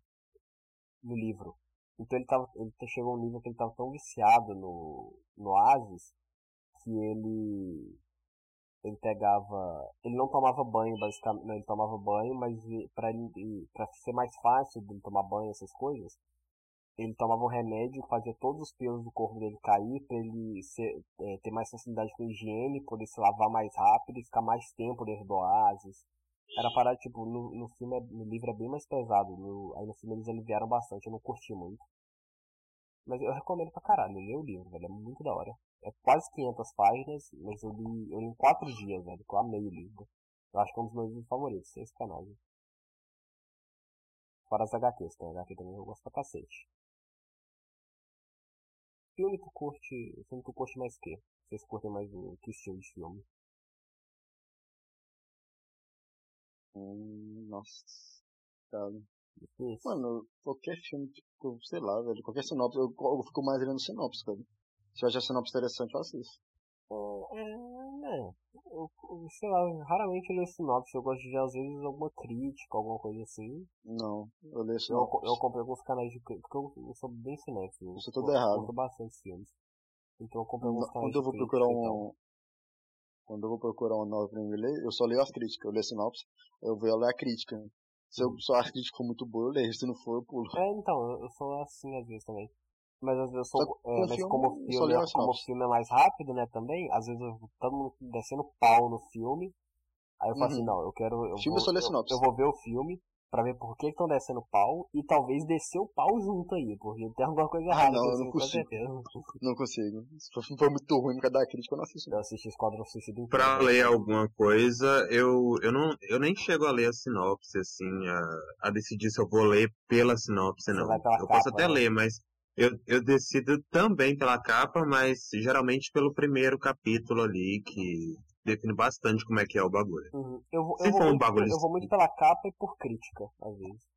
no livro. Então ele, tava, ele chegou a um nível que ele tava tão viciado no, no Oasis que ele ele pegava ele não tomava banho basicamente não, ele tomava banho mas para para ser mais fácil de tomar banho essas coisas ele tomava um remédio fazia todos os pelos do corpo dele cair para ele ser, é, ter mais facilidade com higiene poder se lavar mais rápido e ficar mais tempo dentro do oásis era parada, tipo, no, no filme, no livro é bem mais pesado. No, aí no filme eles aliviaram bastante, eu não curti muito. Mas eu recomendo pra caralho, ler o livro, velho, é muito da hora. É quase 500 páginas, mas eu li, eu li em 4 dias, velho, que eu amei o livro. Eu acho que é um dos meus livros favoritos, sem sacanagem. Fora as HQs, tem HQ também eu gosto pra cacete. Filme tu curte, filme tu curte mais o quê? Vocês curtem mais o que estilo de filme? Hum, nossa, cara. Mano, qualquer filme, tipo, sei lá, velho, qualquer sinopse, eu, eu fico mais lendo sinopse, cara. Se eu achar sinopse interessante, eu assisto. É, é, eu, eu, sei lá, raramente eu leio sinopse, eu gosto de ver às vezes alguma crítica, alguma coisa assim. Não, eu leio sinopse. Eu, eu acompanho alguns canais de crítica, porque eu, eu sou bem cinéfilo. Isso é tudo errado. Eu bastante filmes. Então eu acompanho alguns canais Quando eu vou procurar um, quando eu vou procurar uma nova pra mim ler, eu só leio as críticas. Eu leio sinopse, eu vou ler a crítica. Se eu só a crítica for muito boa, eu leio. Se não for, eu pulo. É, então, eu sou assim às vezes também. Mas às vezes eu sou. É, mas filme, como, o filme, é, como o filme é mais rápido, né, também, às vezes eu todo mundo descendo pau no filme. Aí eu falo assim, uhum. não, eu quero. Eu filme vou, eu, só eu, eu vou ver o filme, pra ver por que estão descendo pau e talvez descer o pau junto aí, porque tem alguma coisa ah, errada. Ah, não, eu não consigo. Não consigo. Se for muito ruim por da crítica, eu não assisto. Eu assisti Esquadrão Suicida inteiro. Pra ler alguma coisa, eu, eu, não, eu nem chego a ler a sinopse, assim, a, a decidir se eu vou ler pela sinopse, não. Eu capa, posso até né? ler, mas eu, eu decido também pela capa, mas geralmente pelo primeiro capítulo ali, que define bastante como é que é o bagulho. Uhum. Eu, vou, Se eu, for um muito, bagulho... eu vou muito pela capa e por crítica, às vezes.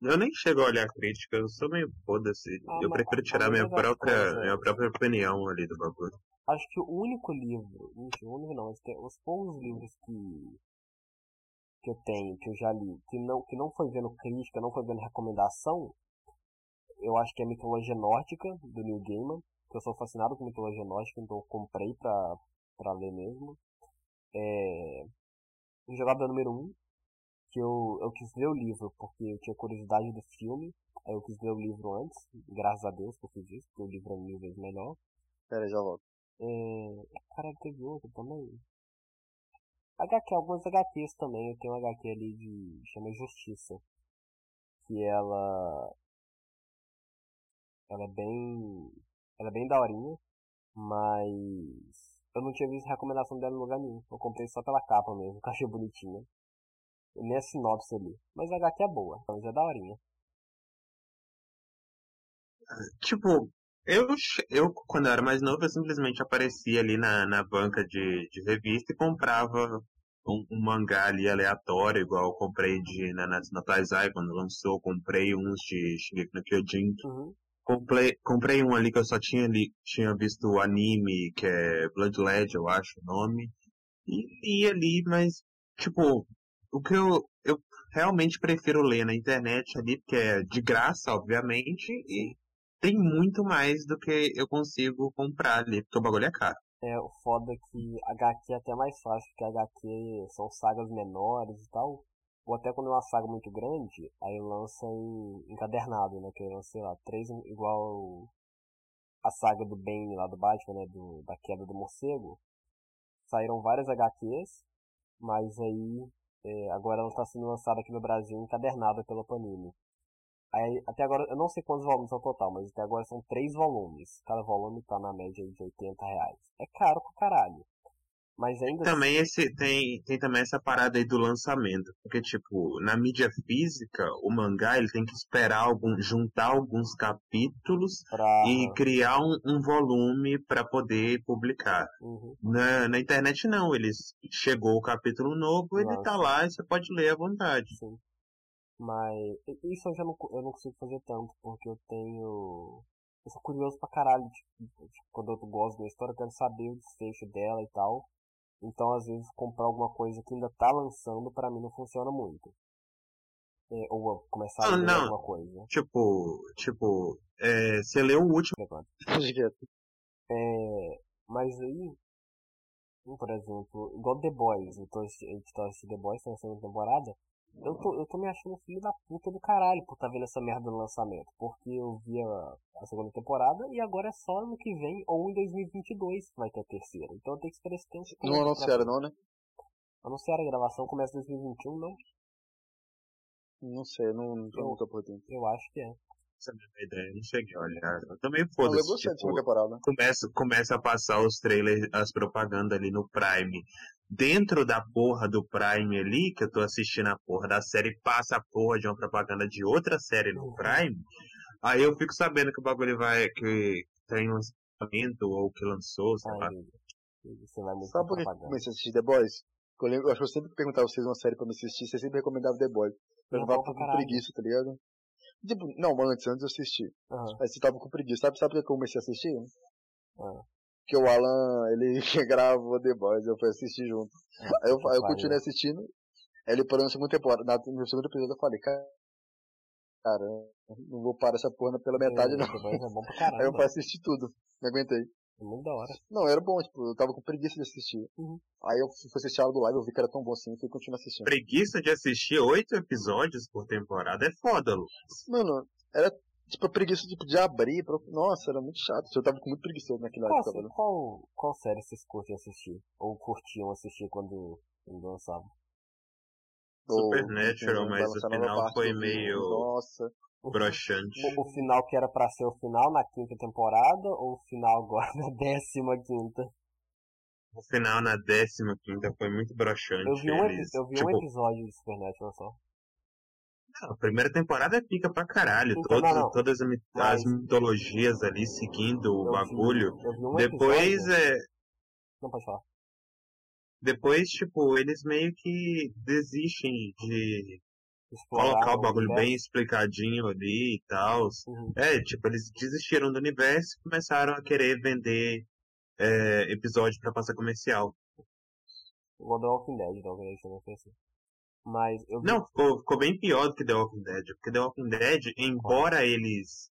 Eu nem chego a olhar a crítica, eu sou meio foda-se. Ah, eu prefiro tirar minha própria, coisas, minha própria opinião ali do bagulho. Acho que o único livro, o único não, os poucos livros que que eu tenho, que eu já li, que não, que não foi vendo crítica, não foi vendo recomendação, eu acho que é Mitologia Nórdica, do Neil Gaiman, que eu sou fascinado com Mitologia Nórdica, então eu comprei pra, para ler mesmo. É, jogada número 1, um, que eu, eu quis ler o livro porque eu tinha curiosidade do filme. Aí eu quis ler o livro antes, graças a Deus que eu fiz isso, porque o livro é mil vezes melhor. Pera já volto. É, cara, teve outro também. HQ, algumas HQs também. Eu tenho uma HQ ali de. chama Justiça. Que ela. Ela é bem. Ela é bem daorinha. Mas eu não tinha visto recomendação dela em lugar nenhum. Eu comprei só pela capa mesmo, que achei bonitinha. E nem a sinopse ali. Mas a HQ é boa, mas é daorinha. Tipo, eu, eu quando eu era mais novo, eu simplesmente aparecia ali na, na banca de, de revista e comprava um, um, mangá ali aleatório, igual eu comprei de Nanatsu no Taizai quando lançou, comprei uns de Shingeki no Kyojin. Uhum. Comprei, comprei um ali que eu só tinha, li, tinha visto o anime, que é Blood Led, eu acho o nome. E, e ali, mas, tipo, o que eu, eu realmente prefiro ler na internet ali, porque é de graça, obviamente, e tem muito mais do que eu consigo comprar ali, porque o bagulho é caro. É, o foda é que HQ é até mais fácil, porque HQ são sagas menores e tal. Ou até quando é uma saga muito grande, aí lança em encadernado, né? Que é, sei lá, três igual a saga do Bane lá do Batman, né? Do, da queda do morcego. Saíram várias HQs, mas aí é, agora ela está sendo lançada aqui no Brasil encadernada pela Panini. Aí, até agora, eu não sei quantos volumes são total, mas até agora são três volumes. Cada volume tá na média de 80 reais. É caro pra caralho. Mas ainda Também esse tem, tem também essa parada aí do lançamento, porque tipo, na mídia física, o mangá ele tem que esperar algum juntar alguns capítulos pra... e criar um, um volume para poder publicar. Uhum. Na, na internet não, eles chegou o capítulo novo, ele Nossa. tá lá e você pode ler à vontade. Sim. Mas isso eu já não, eu não consigo fazer tanto, porque eu tenho. Eu sou curioso pra caralho. Tipo, tipo, quando eu gosto de uma história, eu quero saber o desfecho dela e tal. Então, às vezes, comprar alguma coisa que ainda tá lançando, pra mim não funciona muito. É, ou começar a Ah, ler não. alguma coisa. Tipo, tipo, é, você leu o último. é. Mas aí, por exemplo, igual The Boys, eu tô a gente tá assistindo The Boys, tá na segunda temporada, eu tô, eu tô me achando filho da puta do caralho por tá vendo essa merda no lançamento, porque eu vi a, a segunda temporada e agora é só ano que vem ou em 2022 que vai ter a terceira, então eu tenho que esperar esse tempo. Não anunciaram pra- não, né? Anunciaram a gravação, começa em 2021, não? Não sei, não, não tô Eu- muito por dentro. Eu acho que é. Essa é a minha ideia, não cheguei a olhar. Eu também foda-se. Tipo, começa, começa a passar os trailers, as propagandas ali no Prime. Dentro da porra do Prime ali, que eu tô assistindo a porra da série, passa a porra de uma propaganda de outra série no. Prime. Aí eu fico sabendo que o bagulho vai, que tem um lançamento ou que lançou, sei lá. Sabe por que eu propaganda. comecei a assistir The Boys? Eu, lembro, eu acho que eu sempre perguntava vocês uma série pra me assistir, vocês sempre recomendavam The Boys. Eu bom pra com preguiça, tá ligado? Tipo, não, antes, antes eu assisti. Aham. Aí você tava com preguiça. Sabe, sabe por que eu comecei a assistir? Ah. Porque o Alan, ele gravou The Boys, eu fui assistir junto. Aí eu, aí eu Valeu. continuei assistindo. Aí ele parou na segunda temporada. Na, no segundo episódio eu falei, cara, cara, não vou parar essa porra pela metade não. É bom pra Aí eu caramba. fui assistir tudo. Não aguentei. É muito da hora. Não, era bom, tipo, eu tava com preguiça de assistir. Uhum. Aí eu fui assistir a do live, eu vi que era tão bom assim, e fui continuar assistindo. Preguiça de assistir oito episódios por temporada é foda, Lucas. Mano, era tipo a preguiça tipo, de abrir. Pra... Nossa, era muito chato. Eu tava com muito preguiçoso naquela Qual, época, sé- velho. qual, qual série vocês curtem assistir? Ou curtiam assistir quando, quando lançava? Supernatural, mas o final foi meio Nossa. O, broxante. o, o final que era pra ser o final na quinta temporada ou o final agora na décima quinta? O final na décima quinta foi muito broxante. Eu vi um, Eles, eu vi tipo, um episódio de Supernatural só. A primeira temporada é pica pra caralho. Então, todas, não, não. todas as, Mas- as mitologias ali seguindo o Eu bagulho. Vi, eu vi um Depois, episódio... é, Não pode falar. depois, tipo, eles meio que desistem de Explorar colocar o bagulho universo. bem explicadinho ali e tal. Uhum. É, tipo, eles desistiram do universo e começaram a querer vender é, episódio pra passar comercial. Igual The Walking Dead, Dead também foi assim. Mas eu vi... Não, ficou, ficou bem pior do que The Walking Dead. Porque The Walking Dead, embora eles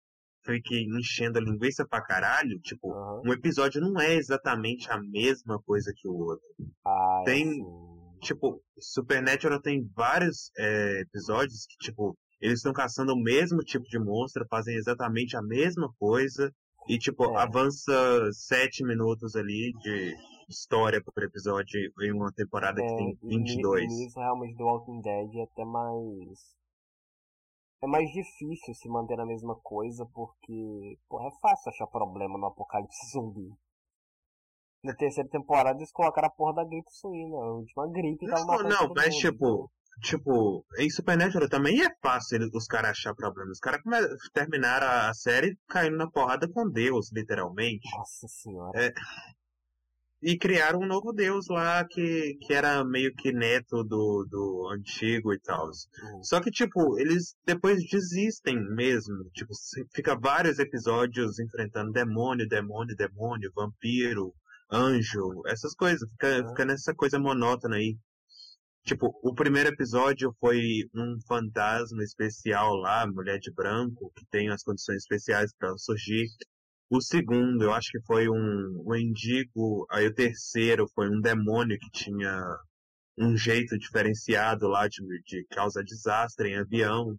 fiquem enchendo a linguiça pra caralho, tipo, Aham. um episódio não é exatamente a mesma coisa que o outro. Ah, tem- assim, Tipo, Supernatural tem vários é, episódios que, tipo, eles estão caçando o mesmo tipo de monstro, fazem exatamente a mesma coisa, e, tipo, É. avança sete minutos ali de história por episódio em uma temporada que É, tem e 22. ni- Nisso, realmente, The Walking Dead é até mais... É mais difícil se manter na mesma coisa, porque... Porra, é fácil achar problema no apocalipse zumbi. Na terceira temporada eles colocaram a porra da gripe suína. A última gripe tava Não, não, mas mundo. tipo, tipo, em Supernatural também é fácil os caras achar problemas. Os caras terminaram a série caindo na porrada com Deus, literalmente. Nossa senhora. É, E criaram um novo Deus lá que, que era meio que neto do, do antigo e tal. Uhum. Só que, tipo, eles depois desistem mesmo. Tipo, fica vários episódios enfrentando demônio, demônio, demônio, vampiro, anjo, essas coisas. Fica, fica nessa coisa monótona aí. Tipo, o primeiro episódio foi um fantasma especial lá, mulher de branco, que tem as condições especiais para surgir. O segundo, eu acho que foi um, um indigo. Aí o terceiro foi um demônio que tinha um jeito diferenciado lá de, de causar desastre em avião.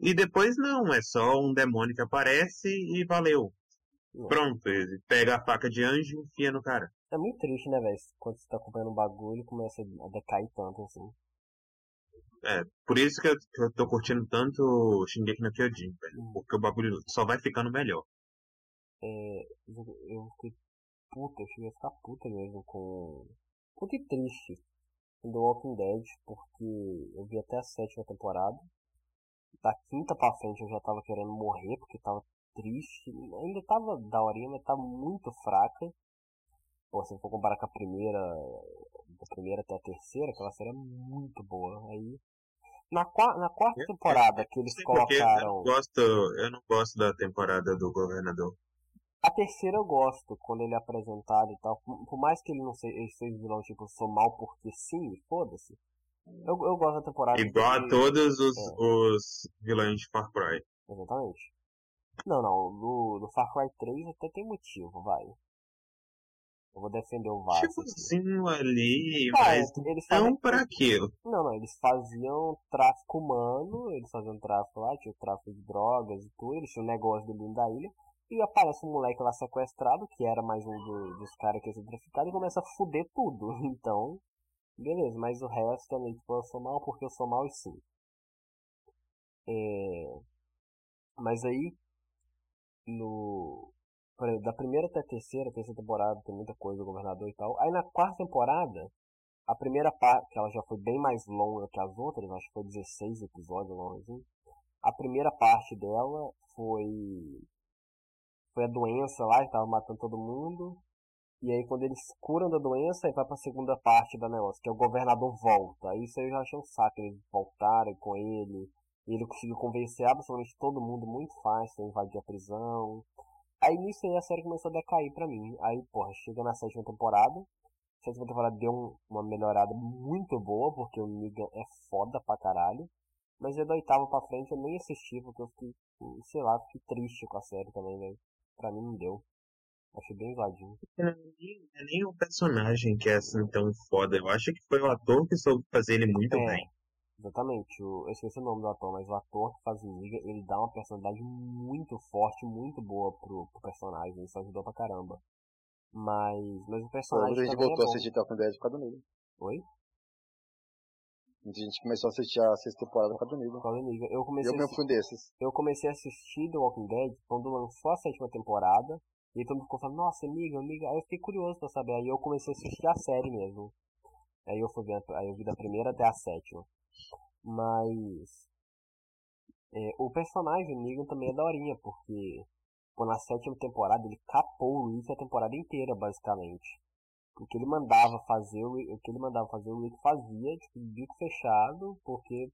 E depois não, é só um demônio que aparece e valeu. Não. Pronto, ele pega a faca de anjo e enfia no cara. É muito triste, né, velho? Quando você tá acompanhando um bagulho e começa a decair tanto, assim. É, por isso que eu, que eu tô curtindo tanto Shingeki no Kyojin, velho. Hum. Porque o bagulho só vai ficando melhor. É, eu fiquei puta, eu cheguei a ficar puta mesmo com puto e triste do Walking Dead, porque eu vi até a sétima temporada. Da quinta pra frente eu já tava querendo morrer, porque tava triste. Ainda tava daorinha, mas tava muito fraca. Ou se for comparar com a primeira, da primeira até a terceira, aquela série é muito boa. Aí na, na quarta temporada que eles colocaram. Eu não, gosto, eu não gosto da temporada do governador. A terceira eu gosto, quando ele é apresentado e tal. Por mais que ele não seja, ele seja vilão, tipo, sou mal porque sim, foda-se. Eu, eu gosto da temporada. Igual a todos os, é. os vilões de Far Cry. Exatamente. Não, não, no, no Far Cry 3 até tem motivo, vai. Eu vou defender o Vasco. Tipo ali, ah, mas eles faziam... não para aquilo. Não, não, eles faziam tráfico humano, eles faziam tráfico lá, tinha o tráfico de drogas e tudo, eles tinham um negócio dentro da ilha. E aparece um moleque lá sequestrado, que era mais um do, dos caras que ia ser traficado, e começa a fuder tudo. Então, beleza, mas o resto também, tipo, eu sou mal porque eu sou mal e sim. É... Mas aí, no, da primeira até a terceira, terceira temporada tem muita coisa, o governador e tal. Aí na quarta temporada, a primeira parte, que ela já foi bem mais longa que as outras, acho que foi 16 episódios, assim. A primeira parte dela foi foi a doença lá, que tava matando todo mundo. E aí quando eles curam da doença, aí vai pra segunda parte da negócio, que é o governador volta. Aí isso aí eu já achei um saco, eles voltarem com ele. E ele conseguiu convencer absolutamente todo mundo muito fácil a invadir a prisão. Aí nisso aí a série começou a decair pra mim. Aí, porra, chega na sétima temporada. A sétima temporada deu um, uma melhorada muito boa, porque o Negan é foda pra caralho. Mas é da oitava pra frente eu nem assisti, porque eu fiquei, sei lá, fiquei triste com a série também, velho. Pra mim não deu. Achei bem zoadinho. É nem, é nem o personagem que é assim tão foda. Eu acho que foi o ator que soube fazer ele muito é. bem. Exatamente, o, eu esqueci o nome do ator, mas o ator que faz o Niga, ele dá uma personalidade muito forte, muito boa pro, pro personagem, isso ajudou pra caramba. Mas, mas o personagem. Quando a gente é voltou é a assistir Talking Dead por causa do Niga. Oi? A gente começou a assistir a sexta temporada por causa do Niga. Eu comecei eu mesmo fui desses. Eu comecei a assistir The Walking Dead quando lançou a sétima temporada. E todo mundo ficou falando, nossa, Niga, Niga. Aí eu fiquei curioso pra saber. Aí eu comecei a assistir a série mesmo. Aí eu fui ver, aí eu vi da primeira até a sétima. Mas é, o personagem Negan também é daorinha, porque pô, na sétima temporada ele capou o Rick a temporada inteira, basicamente. O que ele mandava fazer, o que ele mandava fazer, o Rick fazia, tipo, bico fechado, porque,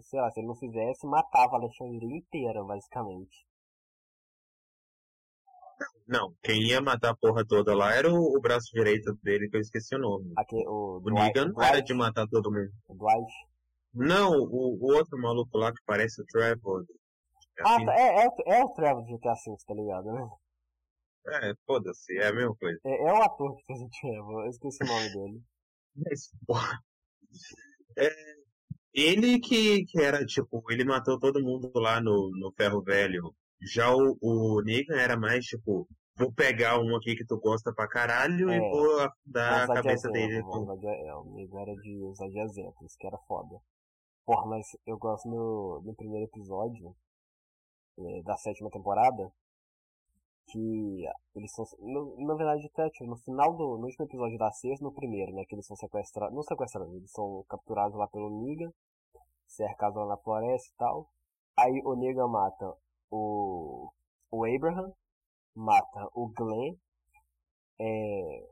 sei lá, se ele não fizesse, matava a Alexandria inteira, basicamente. Não, quem ia matar a porra toda lá era o, o braço direito dele, que eu esqueci o nome. Aqui, o, o Negan não era de matar todo mundo. O Dwight. Não, o, o outro maluco lá que parece o Trevor. Ah, tá, é, é, é o Trevor de GTA V, tá ligado, né? É, foda-se, é a mesma coisa. É, é o ator que fez o Trevor, eu esqueci o nome dele. Mas, porra. É, ele que, que era, tipo, ele matou todo mundo lá no, no Ferro Velho. Já o, o Negan era mais, tipo, vou pegar um aqui que tu gosta pra caralho é, e vou dar a cabeça de dele. É, o Negan era de usar de exemplos, que era foda. Porra, mas eu gosto no, no primeiro episódio é, da sétima temporada que eles são. No, na verdade, até tipo, no final do. No último episódio da sexta, no primeiro, né? Que eles são sequestrados. Não sequestrados, eles são capturados lá pelo Niga, cercados lá na floresta e tal. Aí o Niga mata o. O Abraham, mata o Glenn, é,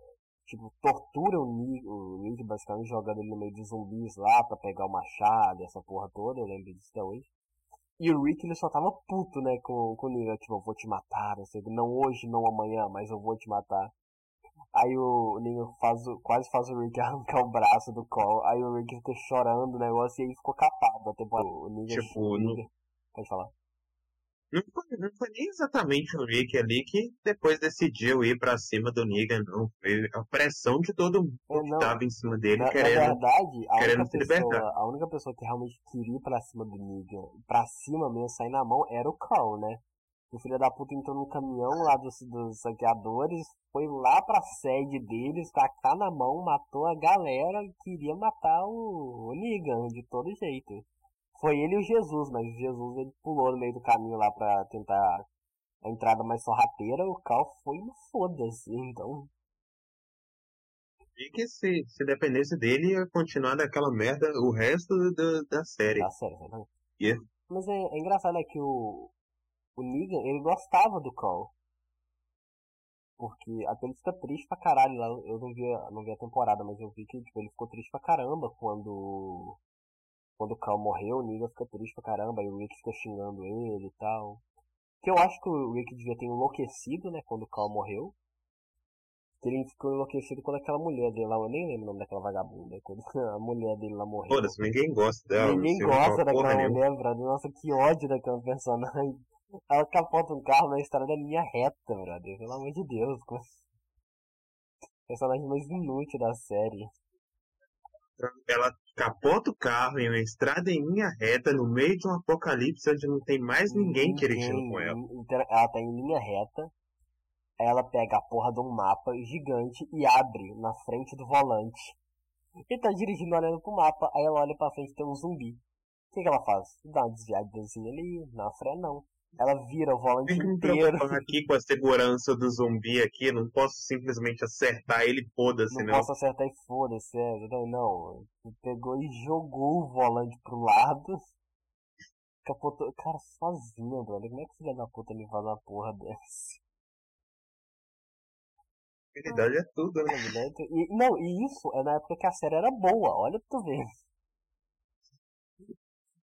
tipo, tortura o Nick, o Nick basicamente jogando ele no meio de zumbis lá pra pegar o machado, essa porra toda, eu lembro disso até hoje. E o Rick ele só tava puto, né, com, com o Nick, tipo, eu vou te matar, não sei, não hoje, não amanhã, mas eu vou te matar. Aí o Nick faz, quase faz o Rick arrancar o braço do colo, aí o Rick fica chorando o negócio e aí ficou capado a temporada. O Nick, tipo, o Nick, pode falar. Não foi, não foi nem exatamente o Rick ali que depois decidiu ir para cima do Negan, não. Foi a pressão de todo mundo é, que estava em cima dele, na, querendo, na verdade, a querendo se pessoa, libertar. A única pessoa que realmente queria ir pra cima do Negan, pra cima mesmo, sair na mão, era o Carl, né? O filho da puta entrou no caminhão lá dos, dos saqueadores, foi lá pra sede deles, com a K na mão, matou a galera e queria matar o, o Negan de todo jeito. Foi ele e o Jesus, mas o Jesus ele pulou no meio do caminho lá pra tentar a entrada mais sorrateira, o Cal foi no foda-se, então. que se, se dependesse dele, ia continuar daquela merda o resto do, da série. Da série, exatamente. Yeah. Mas é, é engraçado é que o, o Negan, ele gostava do Cole. Porque até ele fica triste pra caralho lá. Eu não vi, não vi a temporada, mas eu vi que tipo, ele ficou triste pra caramba quando. Quando o Cal morreu, o Negan fica triste pra caramba, e o Rick fica xingando ele e tal. Que eu acho que o Rick devia ter enlouquecido, né, quando o Cal morreu. Que ele ficou enlouquecido quando aquela mulher dele lá, eu nem lembro o nome daquela vagabunda, quando a mulher dele lá morreu. Foda-se, ninguém gosta dela. Ninguém não gosta daquela nenhuma. mulher, brother. Nossa, que ódio daquela personagem. Ela capota um carro na estrada da linha reta, brother. Pelo amor de Deus. Personagem mais inútil da série. Ela capota o carro em uma estrada em linha reta, no meio de um apocalipse onde não tem mais ninguém dirigindo com ela. Ela tá em linha reta. Aí ela pega a porra de um mapa gigante e abre na frente do volante. E tá dirigindo olhando pro mapa. Aí ela olha pra frente e tem um zumbi. O que, que ela faz? Dá uma desviadazinha ali, na freia não. Ela vira o volante Tem inteiro. preocupar aqui com a segurança do zumbi aqui, não posso simplesmente acertar ele, foda-se, Não não. posso acertar e foda-se, é, não. Ele Pegou e jogou o volante pro lado. Capotou. Cara, sozinha, brother. Como é que filha da puta me faz uma porra dessa? Verdade é tudo, né? E, não, e isso é na época que a série era boa, olha pra tu ver.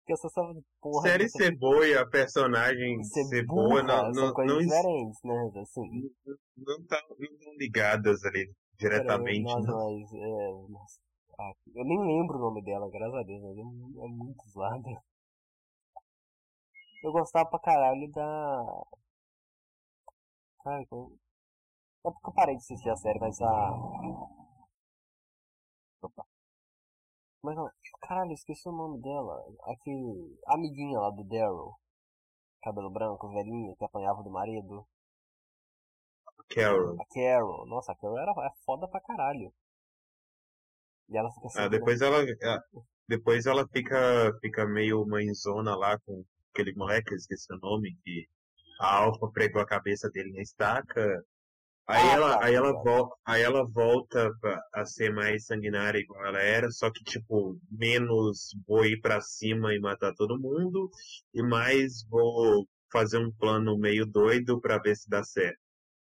Porque essa essa porra. Série ser boa e a personagem ser boa não, coisas não, diferentes, né? Assim. não, tá, não ligadas ali diretamente. Nossa, mas, é, nossa, ah, eu nem lembro o nome dela, graças a Deus, mas é, é muito zoada. Eu gostava pra caralho da. Cara, como... é porque eu parei de assistir a série, mas a. Mas não, caralho, esqueci o nome dela. Aquele. Amiguinha lá do Daryl. Cabelo branco, velhinha, que apanhava do marido. Carol. A Carol. Nossa, a Carol era é foda pra caralho. E ela fica Ah, sempre- depois ela, ah, depois ela fica, fica meio mãezona lá com aquele moleque, eu esqueci o nome, que a Alfa pregou a cabeça dele na estaca. Aí Ah, ela, tá, aí ela, tá. vol- aí ela volta a ser mais sanguinária igual ela era, só que tipo, menos vou ir pra cima e matar todo mundo, e mais vou fazer um plano meio doido pra ver se dá certo.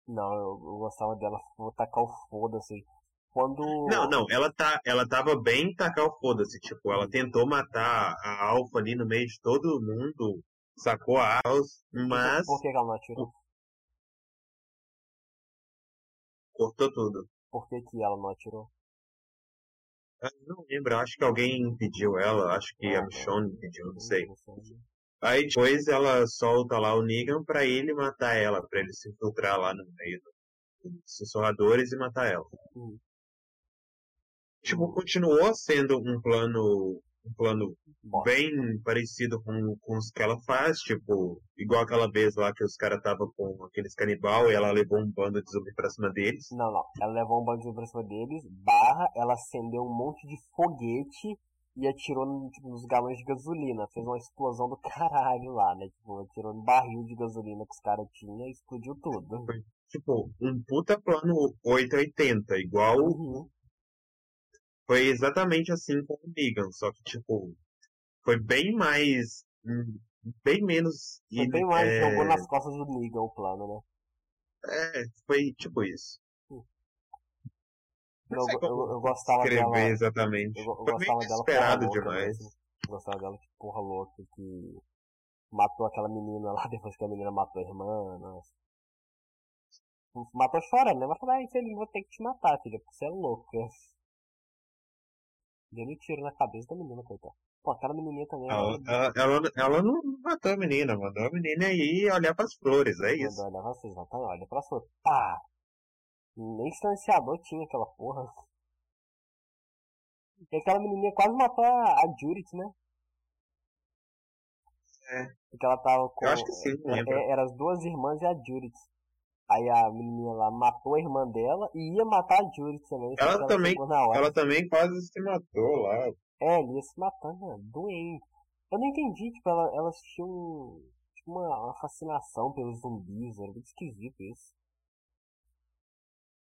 Não, eu, eu gostava dela, vou tacar o foda-se. Quando. Não, não, ela tá, ela tava bem tacar o foda-se, tipo, ela tentou matar a Alpha ali no meio de todo mundo, sacou a Alpha, mas Por que ela não atirou? Cortou tudo. Por que, que ela não atirou? Eu não lembro, acho que alguém impediu ela, acho que Ah, a não. Michonne impediu, não sei. Aí depois ela solta lá o Negan pra ele matar ela, pra ele se infiltrar lá no meio dos sussurradores e matar ela. Hum. Tipo, continuou sendo um plano, um plano bem parecido com, com os que ela faz, tipo, igual aquela vez lá que os caras estavam com aqueles canibal e ela levou um bando de zumbi pra cima deles. Não, não. Ela levou um bandido pra cima deles, barra, ela acendeu um monte de foguete e atirou tipo, nos galões de gasolina. Fez uma explosão do caralho lá, né? Tipo, atirou no barril de gasolina que os caras tinham e explodiu tudo. Tipo, um puta plano 880, igual Uhum. Foi exatamente assim com o Negan, só que tipo, foi bem mais, hum, bem menos, Foi bem mais, é, jogou nas costas do Negan o plano, né? é, foi tipo isso. Eu, Não sei eu, eu gostava dela. exatamente. Eu, eu gostava dela louca demais. mesmo. Eu gostava dela que porra louca que matou aquela menina lá depois que a menina matou a irmã. Nossa. Matou chorando, né? Mas falou, ah, vou ter que te matar, filha, porque você é louca. Deu um tiro na cabeça da menina, coitada. Pô, aquela menininha também. Ela, ela, ela, ela não matou a menina, mandou a menina ir olhar pras flores, é isso. Mandou olhar vocês, então olha pra sua. Pá! Nem distanciador tinha aquela porra. E aquela menininha quase matou a, a Judith, né? É. Porque ela tava com. Eu acho que sim, não é- lembro. é- Eram as duas irmãs e a Judith. Aí a menininha lá matou a irmã dela e ia matar a Judith também. Ela ela também-. Ela também quase se matou lá. É, ele ia se matando, né? doente. Eu não entendi, tipo, ela, elas tinham tipo, uma, uma fascinação pelos zumbis, era muito esquisito isso.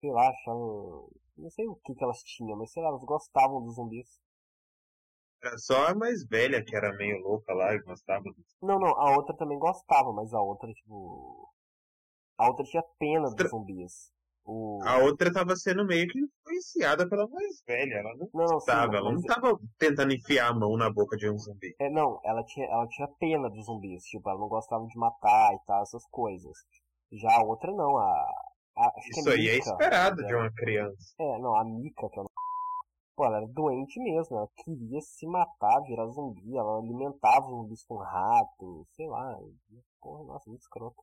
sei lá, achavam. Não sei o que, que elas tinham, mas sei lá, elas gostavam dos zumbis. Era só a mais velha que era meio louca lá e gostava dos. Não, não, a outra também gostava, mas a outra, tipo. A outra tinha pena dos zumbis. O... A outra tava sendo meio que influenciada pela mais velha. Ela não Não, não, sim, ela não mas- tava tentando enfiar a mão na boca de um zumbi. É, não, ela tinha, ela tinha pena dos zumbis, tipo, ela não gostava de matar e tal, essas coisas. Já a outra não, a. a que Isso aí é esperado né? de uma criança. É, não, a Mika, que eu não. Pô, ela era doente mesmo, ela queria se matar, virar zumbi, ela alimentava os zumbis com rato, sei lá. Porra, nossa, muito escroto.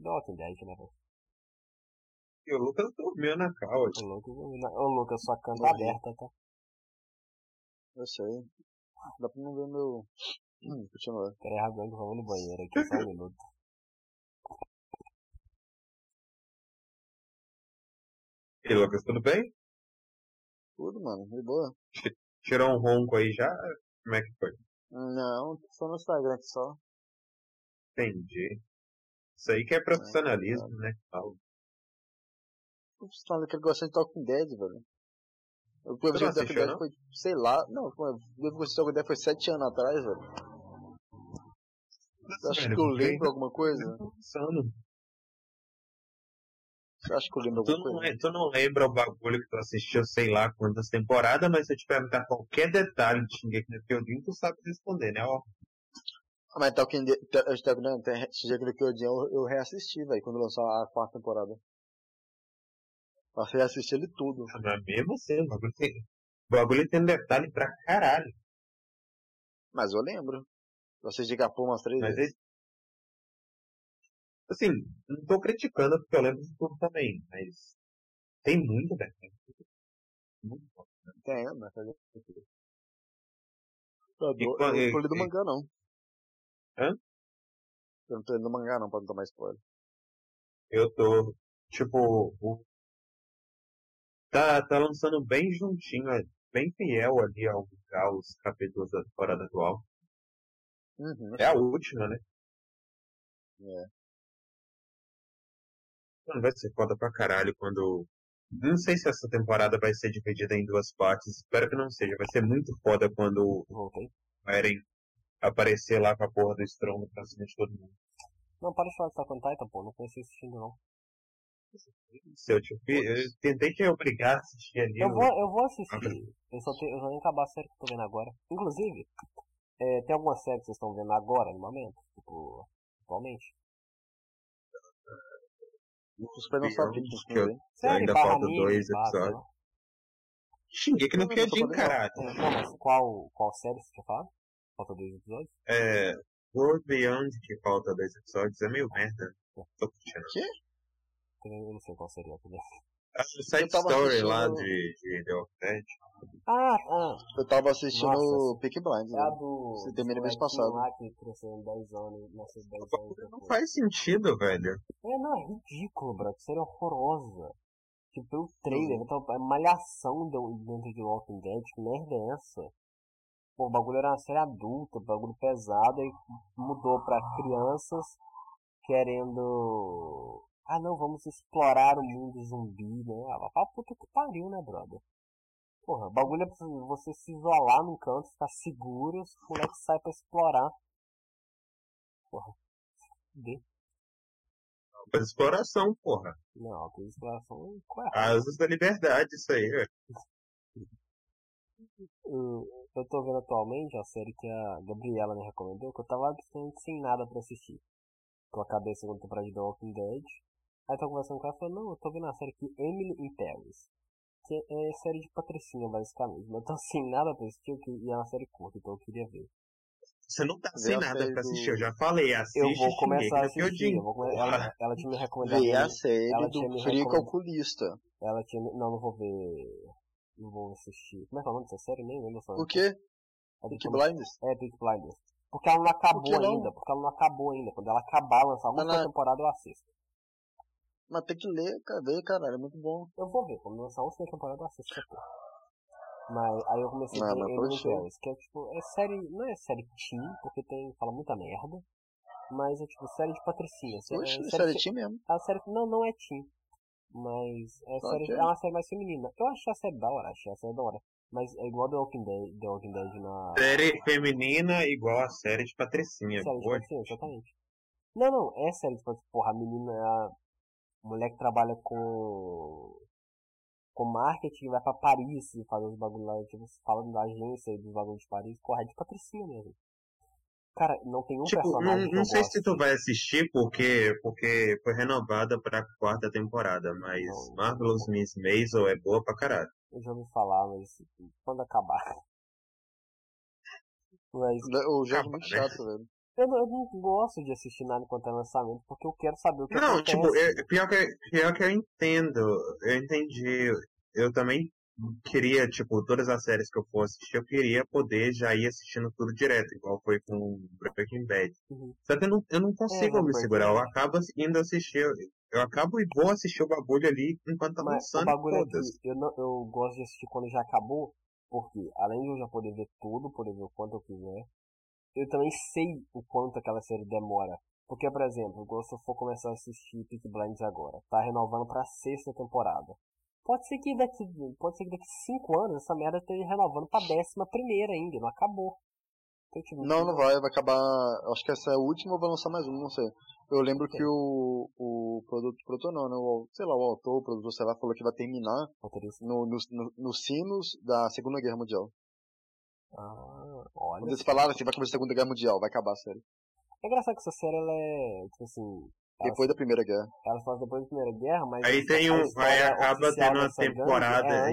Walking Dead, né, velho? E o Lucas dormiu na couch. Ô, Lucas, ô, Lucas, sua canta Morri. aberta, tá? Eu sei. Dá pra não ver meu. Hum, continua. Peraí, rapidinho, vamos no banheiro aqui, só um minuto. E aí, Lucas, tudo bem? Tudo, mano, de boa. Tirou um ronco aí já? Como é que foi? Não, só no Instagram aqui só. Entendi. Isso aí que é profissionalismo, né? Fala. Tô falando que ele gosta de Talking Dead, velho. Eu não o Talking assistiu, Dead não? foi, sei lá, não, foi- eu vi o Talking Dead foi sete anos atrás, velho. Você acha que eu lembro alguma coisa? Você acha que eu lembro Tu alguma não, coisa? le- tu não lembra o bagulho que tu assistiu, sei lá, quantas temporadas, mas se eu te perguntar qualquer detalhe de Shingeki no Kyojin, tu sabe responder, né? Ó, mas Talking Dead, Ta- Talking Dead, Shingeki no Kyojin, eu, eu reassisti, velho, quando lançou a quarta temporada. Eu reassisti ele tudo. mas mesmo assim, o bagulho tem, o bagulho tem detalhe pra caralho. Mas eu lembro. Eu assisti Capô umas três Mas vezes. é... Assim, não tô criticando porque eu lembro de tudo também, mas tem muito detalhe. Muito bom. Tem, mas fazer o quê? Eu E não quando- tô e- lendo e- mangá, não. Hã? Eu não tô lendo mangá, não, pra não tomar spoiler. Eu tô, tipo, o... tá, tá lançando bem juntinho, é bem fiel ali ao, aos capítulos da temporada atual. Uhum. É a última, né? É. Mano, vai ser foda pra caralho quando. Não sei se essa temporada vai ser dividida em duas partes. Espero que não seja. Vai ser muito foda quando Voltei. o Eren aparecer lá com a porra do estrondo pra cima de todo mundo. Não, para de falar que tá com Titan, pô, não conheci assistindo não. Se eu, te, eu tentei te obrigar a assistir ali. Eu vou, eu vou assistir. Eu só, tenho, eu só nem acabar a série que eu tô vendo agora. Inclusive, é, tem alguma série que vocês estão vendo agora, no momento? Tipo, atualmente? O Super não sabe que que que Série ainda falta dois episódios. Shingeki no Não, não, igual. caralho. É, não, mas qual, qual série você quer falar? Falta dois episódios? É. World Beyond, que falta dois episódios, é meio merda. Tô curtindo. Eu não sei qual seria também. A Side Story assistindo- lá de, de The Walking Dead. Ah, ah, Eu tava assistindo Nossa. Peak Blinders. é a né? do... Você termina do mês passado. lá que cresceu em 10 anos, nasceu 10 anos Não faz sentido, velho. É, não, é ridículo, bro. Que série horrorosa. Tipo, pelo trailer, então, é malhação dentro de Walking Dead. Que merda é essa? Pô, o bagulho era uma série adulta, bagulho pesado, e mudou pra crianças querendo. Ah, não, vamos explorar o mundo zumbi, né? Ah, pra puta que pariu, né, brother? Porra, o bagulho é pra você se isolar num canto, ficar seguro, os moleques saem pra explorar. Porra. Fuder. Faz exploração, porra. Não, tem exploração correta. Asas da liberdade, isso aí, velho. Eu, eu tô vendo atualmente a série que a Gabriela me recomendou, que eu tava absolutamente sem nada pra assistir. Eu acabei a segunda temporada de The Walking Dead. Aí tô conversando com ela e falei, não, eu tô vendo a série aqui Emily in Paris. Que é série de patricinha, basicamente. Mas eu tô sem nada pra assistir que- e é uma série curta, então eu queria ver. Você não tá Vê sem nada pra do- assistir. Eu já falei, assiste Eu vou começar a assistir. Eu vou come- ela, ela tinha me recomendado. Ver a ela série tinha do me Frico recomendado- Oculista. Ela tinha me- Não, não vou ver. Não vou assistir. Como é que é o nome dessa série? Nem lembro. Por quê? É Peak de- Blinders? É, Peak Blinders. Porque ela não acabou Por não? ainda. Porque ela não acabou ainda. Quando ela acabar, lançar a na- temporada, eu assisto. Mas tem que ler, cara, ver, caralho, é muito bom. Eu vou ver. Quando lançar a última temporada, eu assisto. Mas aí eu comecei a Ah, ver poxa. in Paris, que é tipo, é série, não é série teen, porque tem, fala muita merda. Mas é tipo série de patricinha. Oxe, é, série fe- Team mesmo. a série. Não, não é teen. Mas é, série, é uma série mais feminina. Eu achei a série da hora, achei a série da hora. Mas é igual The Walking Dead, The Walking Dead na. Série feminina igual a série de Patricinha. série de patricinha, exatamente. Não, não, é série de patricinha. Porra, a menina. A mulher que trabalha com. Com marketing vai pra Paris e faz os bagulho lá, tipo, falando da agência e dos bagulhos de Paris. Porra, é de patricinha mesmo. Cara, não tem um Tipo, não, personagem que não eu sei gosto. se tu vai assistir porque, porque foi renovada pra quarta temporada, mas Não. Marvelous Miss Maisel é boa pra caralho. Eu já ouvi falar, mas quando acabar. Mas O jogo é muito né? chato, velho. eu não, eu não gosto de assistir nada enquanto é lançamento, porque eu quero saber o que Não, acontece. tipo, eu- pior, que, pior que eu entendo, eu entendi. Eu também queria, tipo, todas as séries que eu for assistir, eu queria poder já ir assistindo tudo direto, igual foi com Breaking Bad. Uhum. Só que eu não, eu não consigo É, me segurar, eu acabo indo assistir, eu, acabo e vou assistir o bagulho ali enquanto tá Mas o lançando bagulho é eu, não, eu gosto de assistir quando já acabou, porque além de eu já poder ver tudo, poder ver o quanto eu quiser, eu também sei o quanto aquela série demora. Porque, por exemplo, se eu for começar a assistir Peaky Blinders agora, tá renovando pra sexta temporada. Pode ser que daqui, pode ser que daqui cinco anos essa merda esteja renovando pra décima primeira ainda, não acabou. Então, tipo, Não, não vai, vai acabar. Acho que essa é a última ou vai lançar mais uma, não sei. Eu lembro que o, o produto, produtor não, né? O, sei lá, o autor, o produtor, sei lá, falou que vai terminar no, nos no, nos sinos da Segunda Guerra Mundial. Ah, olha. Quando eles falaram assim, vai começar a Segunda Guerra Mundial, vai acabar a série. É engraçado que essa série ela é, tipo assim, Depois da Primeira Guerra. ela faz depois da Primeira Guerra, mas Aí a- tem um- aí acaba tendo uma gangue temporada é.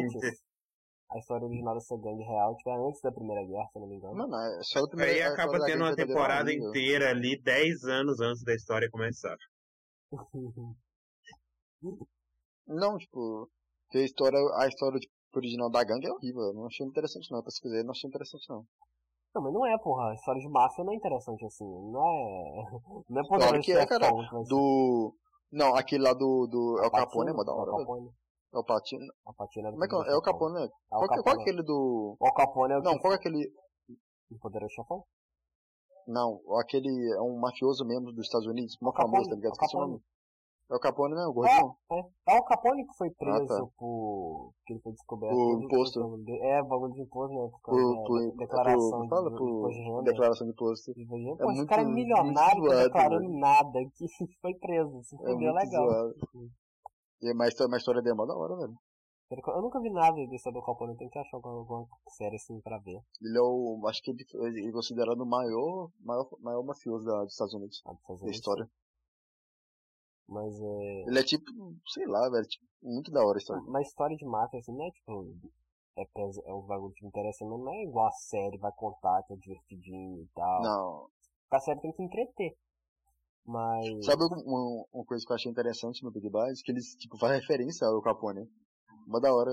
A história original dessa gangue real, tipo, é antes da Primeira Guerra, se não me engano. Não, não, é só da Primeira Aí a acaba tendo uma temporada horrível. inteira ali, 10 anos antes da história começar. Não, tipo, a história, a história tipo, original da gangue é horrível. Eu não achei interessante não, eu pesquisei, não achei interessante não. Não, mas não é, porra. A história de máfia não é interessante assim. Não é. Não é Claro poderoso que é, cara. mas- Do. Não, aquele lá do. do é o Capone, é mó da hora, velho. Capone. É o Patino. Al Pacino Como é que é? É o Capone, né? É o Qual, que- qual é Capone. aquele do. O Capone é o Não, que- qual é aquele. o poderoso chefão? Não, aquele é um mafioso mesmo dos Estados Unidos, mó O Capone, famoso, tá ligado? o Esqueci o Capone. nome. É o Capone, né? O gordinho? É, é o Capone que foi preso tá. por. que ele foi descoberto. Por tudo- imposto. É, bagulho de imposto, né? Por, Por, da- por, da declaração por, de, fala por de renda. declaração de imposto. É Pô, esse muito- cara é milionário, zoado, declarando velho. nada, que foi preso. Se É fudeu muito legal. zoado. E é mais, uma história é mó da hora, velho. Eu nunca vi nada desse do Capone, tenho que achar alguma, série assim pra ver. Ele é o. Acho que ele, ele é considerado o maior, maior, maior mafioso da, dos Estados Unidos. sabe, fazer Da isso. história. Mas é. Ele é tipo, sei lá, velho. Tipo, muito da hora a história. Mas história de máfia, assim, não é tipo. É, pes- é um bagulho que me interessa, mas não é igual a série, vai contar que é divertidinho e tal. Não. A série tem que entreter. Mas. Sabe uma, uma coisa que eu achei interessante no Big Bang? Que eles, tipo, fazem referência ao Capone. Uma da hora.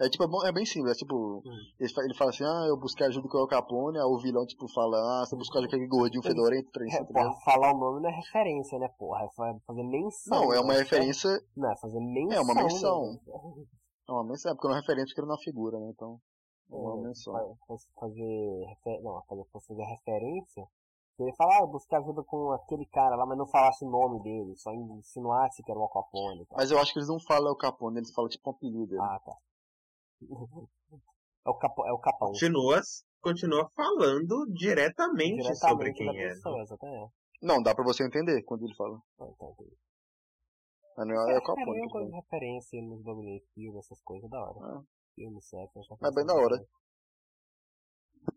É tipo, é, bom- é bem simples, é tipo, ele, fa- ele fala assim, ah, eu busquei ajuda com o Capone, aí o vilão, tipo, fala, ah, você buscou ajuda com aquele gordinho fedorento, trem, É, tá porra, falar o nome não é referência, né, porra? É fa- fazer menção. Não, é uma né? referência, Não, é fazer menção. É uma menção. né? é uma menção, é porque não é referência porque não é uma figura, né, então, é uma É, menção. fa- fa- fazer, refer- não, fazer, fazer referência. Ele falar, ah, eu busquei ajuda com aquele cara lá, mas não falasse o nome dele, só insinuasse que era o Al Capone. tal. Mas eu acho que eles não falam o Capone, eles falam tipo um apelido. Ah, tá. É o, capo, é o capão. Continua, continua falando diretamente, sobre Diretamente quem da é. pessoa, exatamente. Não, dá pra você entender quando ele fala. Ah, então, não é, é o É, é uma coisa de referência nos bagulhos, filme, essas coisas, da hora. Ah. Filme, série, essas É bem da hora.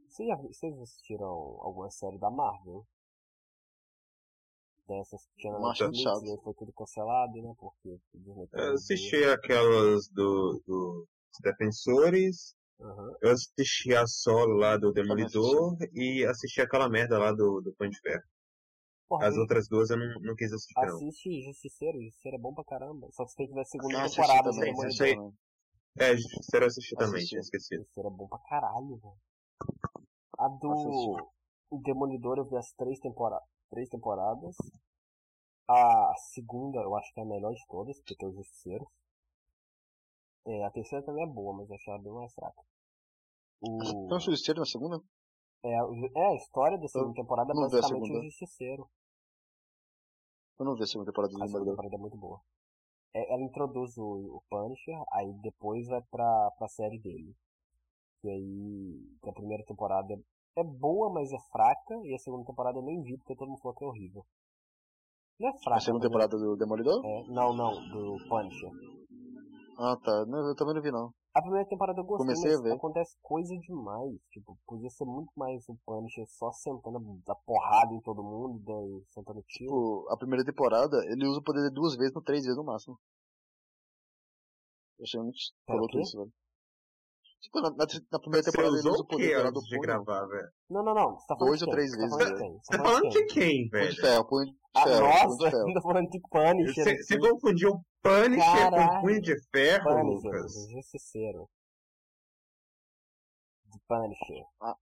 Vocês já vocês assistiram alguma série da Marvel? Dessas que tinha na Não Netflix, e aí foi tudo cancelado, né? Porque Eu assisti aquelas do, do Defensores. Aham. eu assisti a solo lá do Demolidor e assisti aquela merda lá do, do Punho de Ferro. Porra, As outras duas eu não, não quis assistir, não. assiste Justiceiro, Justiceiro é bom pra caramba. Só que você tem que ver a segunda assisti temporada do também, Demolidor. também. É, Justiceiro eu assisti também, Assisti. tinha esquecido. Justiceiro é bom pra caralho, velho. A do Assisti. o Demolidor eu vi as três, tempora... três temporadas. A segunda eu acho que é a melhor de todas, porque tem o Justiceiro. É, a terceira também é boa, mas eu achei ela bem mais fraca. O... Tem um justiceiro na segunda? É, o- é, a história da segunda temporada é a basicamente segunda. o Justiceiro. Eu não vi a segunda temporada A do segunda Demolidor. temporada é muito boa. É, ela introduz o, o Punisher, aí depois vai pra, pra série dele. E aí, que a primeira temporada é, é boa, mas é fraca, e a segunda temporada eu nem vi, porque todo mundo falou que é horrível. Não é fraca. A segunda mas temporada do Demolidor? É, não, não, do Punisher. Ah, tá. Não, eu também não vi, não. A primeira temporada eu gostei, Comecei a mas ver. acontece coisa demais. Tipo, podia ser muito mais o Punisher só sentando a porrada em todo mundo, daí sentando tiro. Tipo, a primeira temporada, ele usa o poder duas vezes, ou três vezes no máximo. Eu achei muito escroto isso, velho. Tipo, na, na, na primeira Você temporada ele usou usa o poder lá do antes de gravar, velho? Não, não, não. Você tá falando Dois de ou quem? três Você tá vezes, falando de velho. quem? Você Tá falando de quem, Punho de velho? ferro, punho de Ah, ferro, punho nossa, ainda falando de Punisher. Você confundiu Punisher Caralho. com Punho de Ferro, Punisher, Lucas? do Justiceiro. De Punisher. Ah.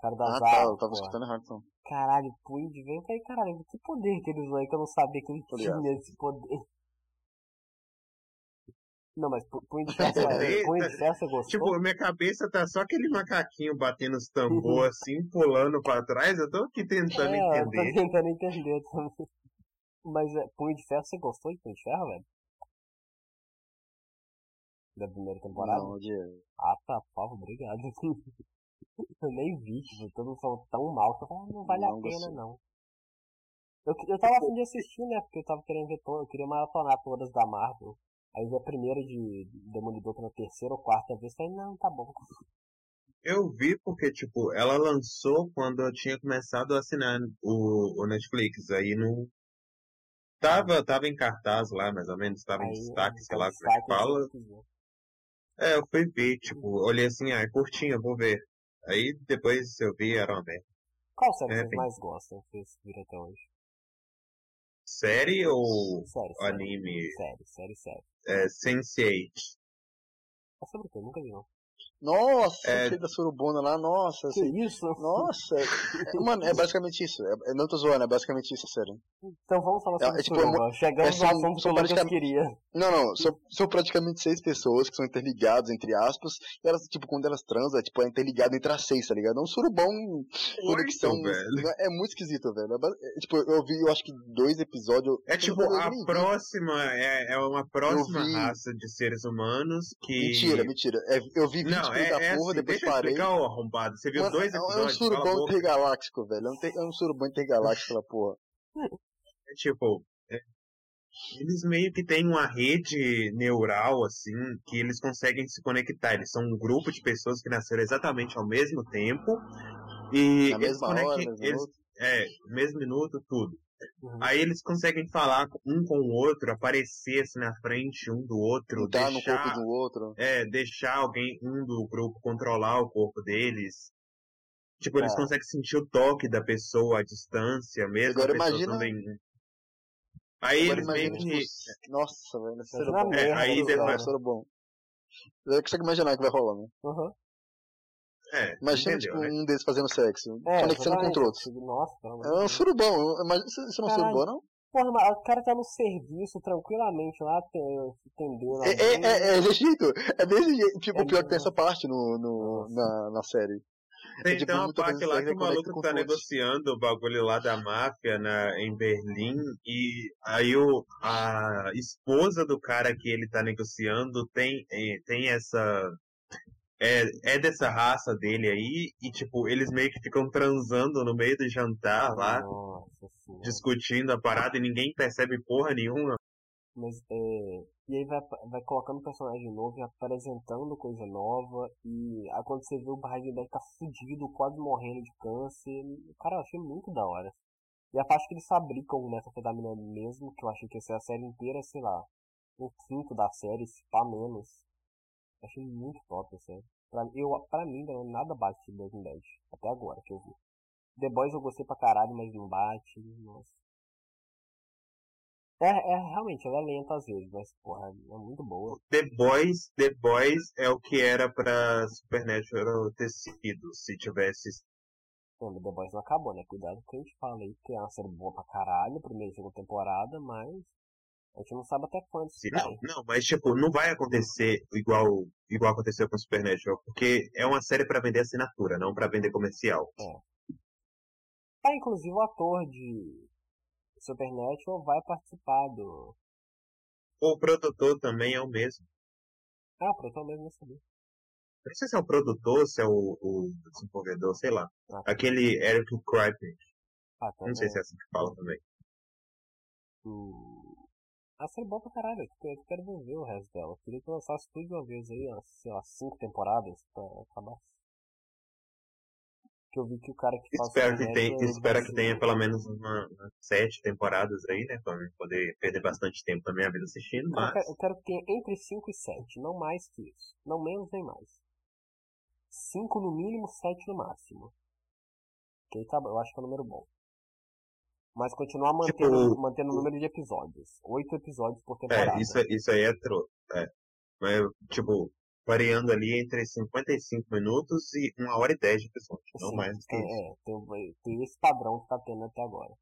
Cara das Ah, tá, eu tava escutando errado, então. Caralho, punho de vento. Aí, caralho, que poder que ele usou aí que eu não sabia que ele ligado. tinha esse poder. Não, mas pu- punho de ferro, você- Poder, punho tá- de ferro você gostou? Tipo, minha cabeça tá só aquele macaquinho batendo os tambor assim, pulando pra trás. Eu tô aqui tentando é, eu tô entender. tentando entender também. Mas é, punho de ferro, você gostou de punho de ferro, velho? Da primeira temporada? Não, de... Ah, tá, favor, obrigado. eu nem vi, tipo, todo mundo falou tão mal que eu falei, ah, não vale Não a pena gostei. não. Eu, eu tava afim de assistir, né? Porque eu tava querendo ver todo, eu queria maratonar todas da Marvel. Aí vi a primeira de Demolidor pela terceira ou quarta vez, falei, não, tá bom. Eu vi porque, tipo, ela lançou quando eu tinha começado a assinar o, o Netflix. Aí não. Tava, tava em cartaz lá, mais ou menos, tava em destaque, sei lá como é que fala. É, eu fui ver, tipo, olhei assim, ah, é curtinho, vou ver. Aí depois eu vi, era uma merda. Qual série É, vocês bem. mais gostam que vocês viram até hoje? Série ou Série, série. anime? Série, série, série. É, Sense8. É sobre o que? Eu nunca vi não. Nossa, É. da surubona lá, nossa. Que assim, isso? Nossa, é- mano, é basicamente isso. É, eu não tô zoando, é basicamente isso, sério. Então vamos falar É- sobre é tipo, Suruba. Chegamos é, são- assunto que praticamente- queria. Não, não, são, são praticamente seis pessoas que são interligadas, entre aspas, e elas, tipo, quando elas transam, é, tipo, é interligado entre as seis, tá ligado? É um surubão conexão. É muito esquisito, velho. É, é, tipo, eu vi, eu acho que dois episódios. É eu tipo, eu a próxima, é, é uma próxima vi. raça de seres humanos que... Mentira, mentira. É, eu vi 20 Não, é, da é porra, assim, depois parei. explicar, arrombado. Você viu Mano, dois é, um- é um episódios, cala a surubão intergaláctico, velho. É um, é um surubão intergaláctico, aquela porra. É tipo, é, eles meio que têm uma rede neural, assim, que eles conseguem se conectar. Eles são um grupo de pessoas que nasceram exatamente ao mesmo tempo. E Na eles mesma hora, conectam, mesmo eles, é, mesmo minuto, tudo. Uhum. Aí eles conseguem falar um com o outro, aparecer assim na frente um do outro, Entrar no deixar, corpo do outro. é, deixar alguém, um do grupo, controlar o corpo deles. Tipo, eles É. conseguem sentir o toque da pessoa à distância, mesmo Agora a pessoa imagina- também. Aí Agora eles meio que. tipo, nossa, velho, a merda aí do depois- cara. surubão. Você consegue imaginar o que vai rolar, né? Uhum. É, Imagina, entendeu, tipo, né? um deles fazendo sexo. É, conectando contra o outro. exatamente. Nossa, É um surubão. Imagina, você não é um surubão, não? Porra, mas o cara tá no serviço tranquilamente lá, te- entendendo. É, é, é, é desse jeito. É desse jeito. Tipo, É pior que tem essa parte no, no, na, na série. Tem, tipo, tem uma parte lá que o maluco com tá todos. negociando o bagulho lá da máfia na, em Berlim e aí o, a esposa do cara que ele tá negociando tem, eh, tem essa. É, é dessa raça dele aí e tipo, eles meio que ficam transando no meio do jantar lá, Nossa discutindo a parada e ninguém percebe porra nenhuma. Mas, é... E aí vai, vai colocando personagem novo e apresentando coisa nova. E aí quando você vê o Heisenberg tá fudido, quase morrendo de câncer. Cara, eu achei muito da hora. E a parte que eles fabricam metafetamina mesmo, que eu achei que ia ser a série inteira, sei lá, um quinto da série, se pá menos. Achei muito top a série. Pra, eu, pra mim, não, nada bate de Breaking Bad. Até agora que eu vi. The Boys eu gostei pra caralho, mas não bate. Nossa. É, é, realmente, ela é lenta às vezes, mas, porra, é muito boa. The Boys, The Boys é o que era pra Supernatural ter sido, se tivesse Não, The Boys não acabou, né? Cuidado com o que a gente fala aí, que é uma série boa pra caralho, primeira e segunda temporada, mas a gente não sabe até quando isso vai. Não, não, mas tipo, não vai acontecer igual, igual aconteceu com Supernatural, porque é uma série pra vender assinatura, não pra vender comercial. Ah, inclusive o ator de Supernatural vai participar do. O produtor também é o mesmo. Ah, o produtor mesmo não sabia. Não sei se é o produtor, se é o, o desenvolvedor, sei lá. Ah. Aquele Eric Kripke. Ah, tá. Não sei se é assim que fala também. Hum... A série é boa pra caralho, eu quero, eu quero ver o resto dela. Eu queria que lançasse tudo de uma vez aí, ó, sei lá, cinco temporadas pra acabar. Que eu vi que o cara que faz Espero que, tenha, ele espero que tenha pelo menos uma, umas sete temporadas aí, né? Pra eu poder perder bastante tempo da minha vida assistindo, Eu mas. quero, eu quero que tenha entre 5 e 7, não mais que isso. Não menos nem mais. 5 no mínimo, 7 no máximo. Que aí tá, eu acho que é um número bom. Mas continuar mantendo, Tipo, mantendo o número de episódios. 8 episódios por temporada. É, isso, isso aí é tro. É. Mas, tipo, variando ali entre 55 minutos e 1 hora e 10 de episódio. Não Sim, mais do que tem, isso. é, tem, tem esse padrão que tá tendo até agora.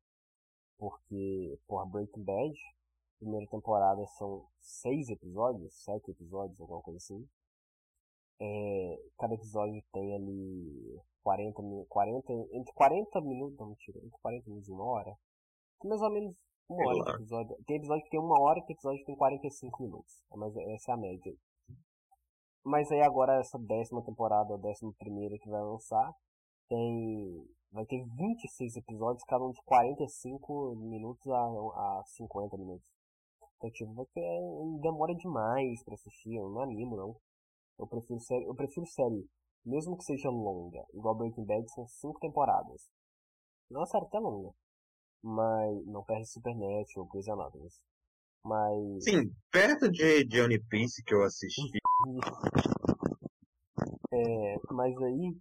Porque, porra, Breaking Bad, primeira temporada são 6 episódios, 7 episódios, alguma coisa assim. É, cada episódio tem ali 40, mi- 40, entre 40 minutos, não mentira, entre 40 minutos e uma hora. Mais ou menos uma hora de episódio. Tem episódio que tem uma hora, tem episódio que tem 45 minutos. Mas essa é a média. Mas aí agora essa décima temporada, a décima primeira que vai lançar, tem. Vai ter 26 episódios, cada um de 45 minutos a, a 50 minutos. Então tipo, vai ter. demora demais pra assistir, eu não animo não. Eu prefiro série. Eu prefiro série, mesmo que seja longa, igual Breaking Bad, são 5 temporadas. Não é uma série até longa. Mas. Não perde Supernatural, Grey's Anatomy. Mas. Sim, perto de Johnny Piece que eu assisti. É, mas aí,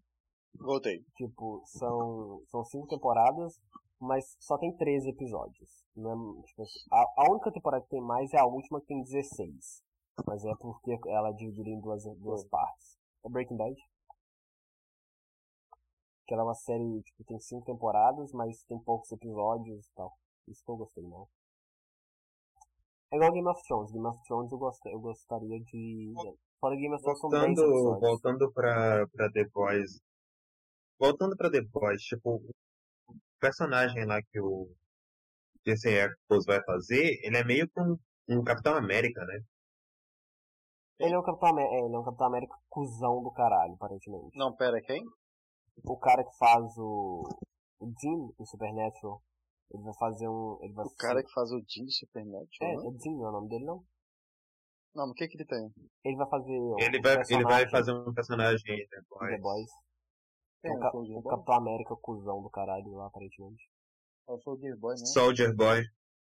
Voltei. tipo, são, são cinco temporadas, mas só tem 13 episódios. Não é, tipo, assim, a, a única temporada que tem mais é a última que tem 16. Mas é porque ela é dividida em duas, duas partes. É Breaking Bad. Que ela é uma série, tipo, tem cinco temporadas, mas tem poucos episódios e tal. Isso que eu gostei, não. É igual Game of Thrones. Game of Thrones eu, gost, eu gostaria de... Fora Game of Thrones são 10 Voltando, episódios. voltando pra, pra The Boys. Voltando pra The Boys, tipo, o personagem lá que o Jesse Eccles vai fazer, ele é meio que um, um Capitão América, né? Ele é um Capitão América, é, ele é um Capitão América cuzão do caralho, aparentemente. Não, pera, quem? O cara que faz o, o Jim em Supernatural, ele vai fazer um... Ele vai O cara que faz o Jim Supernatural, É, né? é Jim, não é o nome dele, não? Não, mas o que que ele tem? Ele vai fazer um Ele vai, ele vai fazer um personagem em The Boys. The Boys. Um Ca- Soldier o Boy? Capitão América cuzão do caralho lá, aparentemente. É o Soldier Boy, né? Soldier Boy.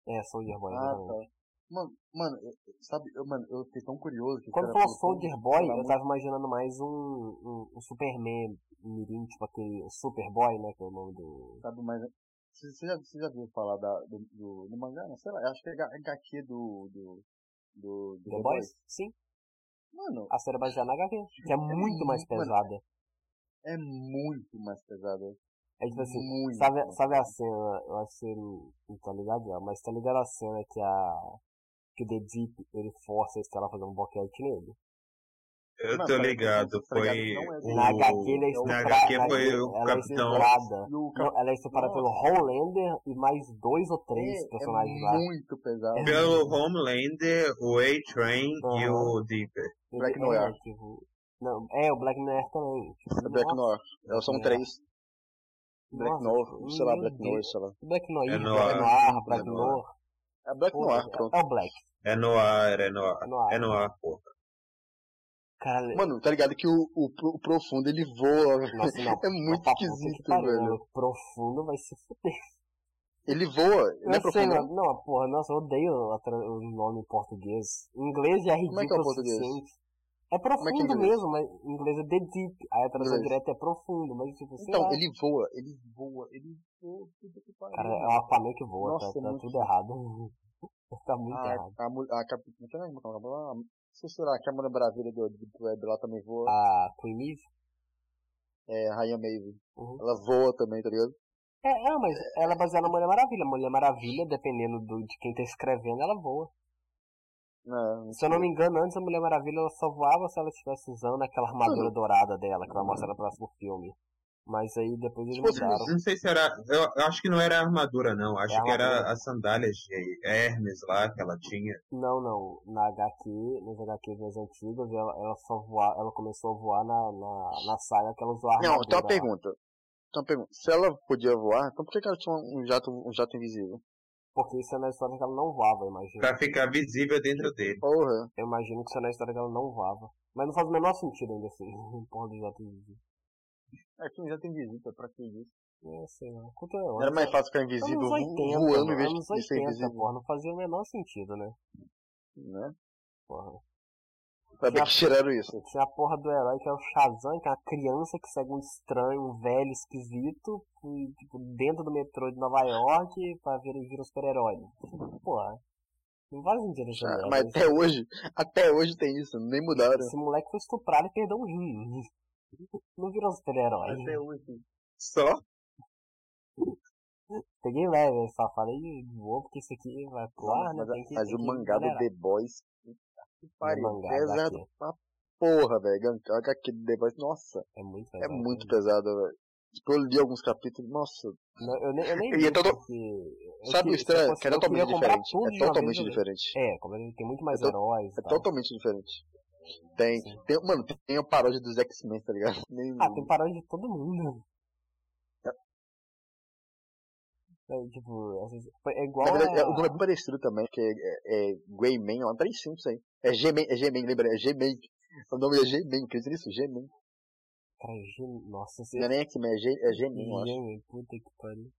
É, Soldier Boy. Ah, tá. Mano, mano, eu- sabe, eu, mano, eu fiquei tão curioso que Quando falou Soldier "Pô, Boy, eu tava imaginando mais um, um, um Superman mirim, tipo aquele Superboy, né, que é o nome do... Sabe, mas você, já, você já viu falar da, do, do, do mangá? Não, sei lá, eu acho que é HQ do, do, do, do The Boys? Sim. Mano, A série é baseada na HQ, que é muito mais Mano, pesada. é muito mais pesado. É tipo assim, muito sabe, sabe a cena, eu acho que você não, tá ligado mas tá ligado a cena que a que o The Deep, ele força a Estela a fazer um boquete nele? Eu tô ligado, tá foi é o... dele. Na HQ ele é Na HQ na- foi o ela é Capitão... estuprada. E o Não, ela é estuprada pelo Homelander e mais dois ou três é, personagens é lá. muito pesado. Pelo Homelander, o A-Train e Aham. o Deeper. Black é, Noir. tipo, não, é, o Black Noir também. Tipo, É Black Noir. Elas são três. Black Noir, sei lá, Black. Noir, sei lá. Black Noir, É Black Noir. Black É Noir. É Black Pô, Noir, é- pronto. É o Black. É Noir, é Noir. É Noir. É Noir, porra. Cara, Mano, tá ligado que o, o, o profundo ele voa, nossa, não. É muito que esquisito, pariu, velho. né? Profundo vai se fuder. Ele voa, ele é Eu sei, profundo. não, não, porra, nossa, eu odeio o nome em português. Em inglês é Como é que é o ridículo o português? suficiente. É é é profundo inglês? mesmo, mas em inglês é the deep. Aí a tradução direta é profundo, mas tipo, sei Então, ele voa, ele voa, ele voa, puta que pariu. Cara, é o Aquaman que voa, Nossa, tá, é tá muito- tudo errado. tá muito a, errado. a, a, é é é é o nome? Se lá, que a Mulher Maravilha do Deep Web lá também voa. A Queen Eve? É, Rainha Maeve. Uhum. Ela voa também, tá ligado? É, é, mas ela é baseada na Mulher Maravilha. A Mulher Maravilha, dependendo do, de quem tá escrevendo, ela voa. Não, Se eu não me engano, antes a Mulher Maravilha ela só voava se ela estivesse usando aquela armadura dourada dela, que vai mostrar no próximo filme. Mas aí depois eles Se fosse mudaram. Não sei se era. Eu, eu acho que não era armadura, não. Acho É que era as sandálias de Hermes lá que ela tinha. Não, não. Na HQ, nas HQs mais antigas, ela, ela só voa, ela começou a voar na, na, na saga que ela usou a Não, tem uma armadura pergunta. Tem uma pergunta. Se ela podia voar, então por que que ela tinha um jato, um jato invisível? Porque isso é na história que ela não voava, eu imagino. Pra ficar visível dentro dele. Porra. Eu imagino que isso é na história que ela não voava. Mas não faz o menor sentido ainda assim. Porra do jato invisível. É que um jato invisível, pra que isso? É, sei lá. Quanto é Não era mais fácil ficar invisível Anos 80, voando em vez de ser 80, invisível. porra. Não fazia o menor sentido, né? Né? Porra. Ainda que tiraram isso. Tinha a porra do herói que é o Shazam, que é uma criança que segue um estranho, um velho esquisito, e, tipo, dentro do metrô de Nova York pra vir, vir um super-herói. Porra. Não faz sentido essa Ah. Mas até hoje, até hoje tem isso, nem mudaram. Esse moleque foi estuprado e perdeu um rim. Não virou um super-herói. hoje. Só? Peguei leve, só falei de boa, porque isso aqui vai pro ar, né? Mas, mas o mangá do. The Boys. Que Pariu, mangá, pesado HQ. pra porra, velho. HQ do Boys, nossa, É muito é pesado, muito né? pesado, velho. Tipo, eu li alguns capítulos, nossa. Não, eu nem, eu nem E é todo- porque... Sabe o estranho? Que é totalmente comprar diferente. É totalmente diferente. É, como ele tem muito mais É heróis É tal. totalmente diferente. Tem, Sim. tem, mano, tem a paródia dos X-Men, tá ligado? Nem- Ah, tem paródia de todo mundo. É, tipo, essas- é igual Na verdade, é, a... o nome é bem parecido também, que é, é, é Greyman, é parecido isso aí. É G-Man, é G-Man, lembra? É G-Man. O nome é G-Man, acredita nisso? G-Man. Cara, G- nossa, você... Não é nem X-Men, é G- é G-Man, puta que pariu.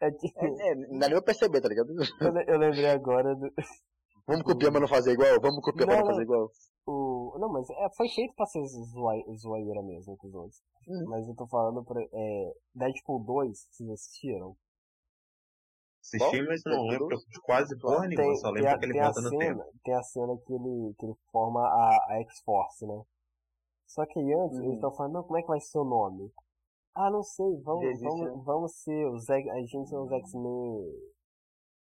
É tipo, É, é, não dá nem pra perceber, tá ligado? eu, eu lembrei agora do... Vamos copiar, mas não fazer igual? Vamos copiar, mas Não, não fazer igual? O... Não, mas é, foi feito pra ser zoeira mesmo com os. Uhum. Mas eu tô falando pra... É, Deadpool 2, vocês assistiram? Assisti, mas não Tem lembro de quase porra nenhuma. Só tem, lembro a, que ele tem a volta no tempo. cena, tem a cena que ele, que ele forma a, a X-Force, né? Só que antes, Hum. eles estão falando, não, como é que vai ser o nome? Ah, não sei, vamos, vamos, né? vamos ser os a gente é os X-Men.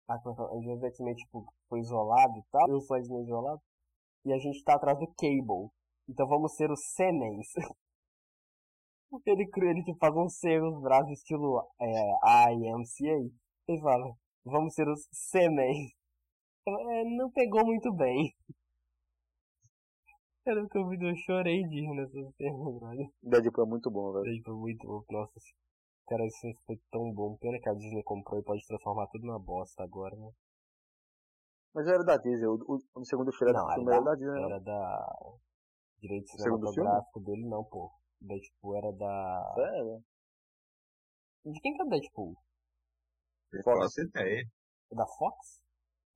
Ah, é é? a gente é os X-Men, tipo, foi isolado e tal. Eu sou X-Men isolado. E a gente tá atrás do Cable. Então vamos ser os Senens. ele, ele tipo, faz um C nos braços, estilo é, IMCA. Ele fala, vamos ser os Senens. É, não pegou muito bem. Cara, que eu vi, eu chorei de rir nessa cena, brother. Deadpool é muito bom, velho. Foi muito bom. Nossa, cara, isso foi tão bom. Pena que a Disney comprou e pode transformar tudo numa bosta agora, né? Mas era da Disney, o, o, o segundo filme Não, era, era filme era da Disney, né? Era da. Direito cinematográfico dele, não, pô. Deadpool era da. Sério? De quem que é o Deadpool? Fox. É da Fox?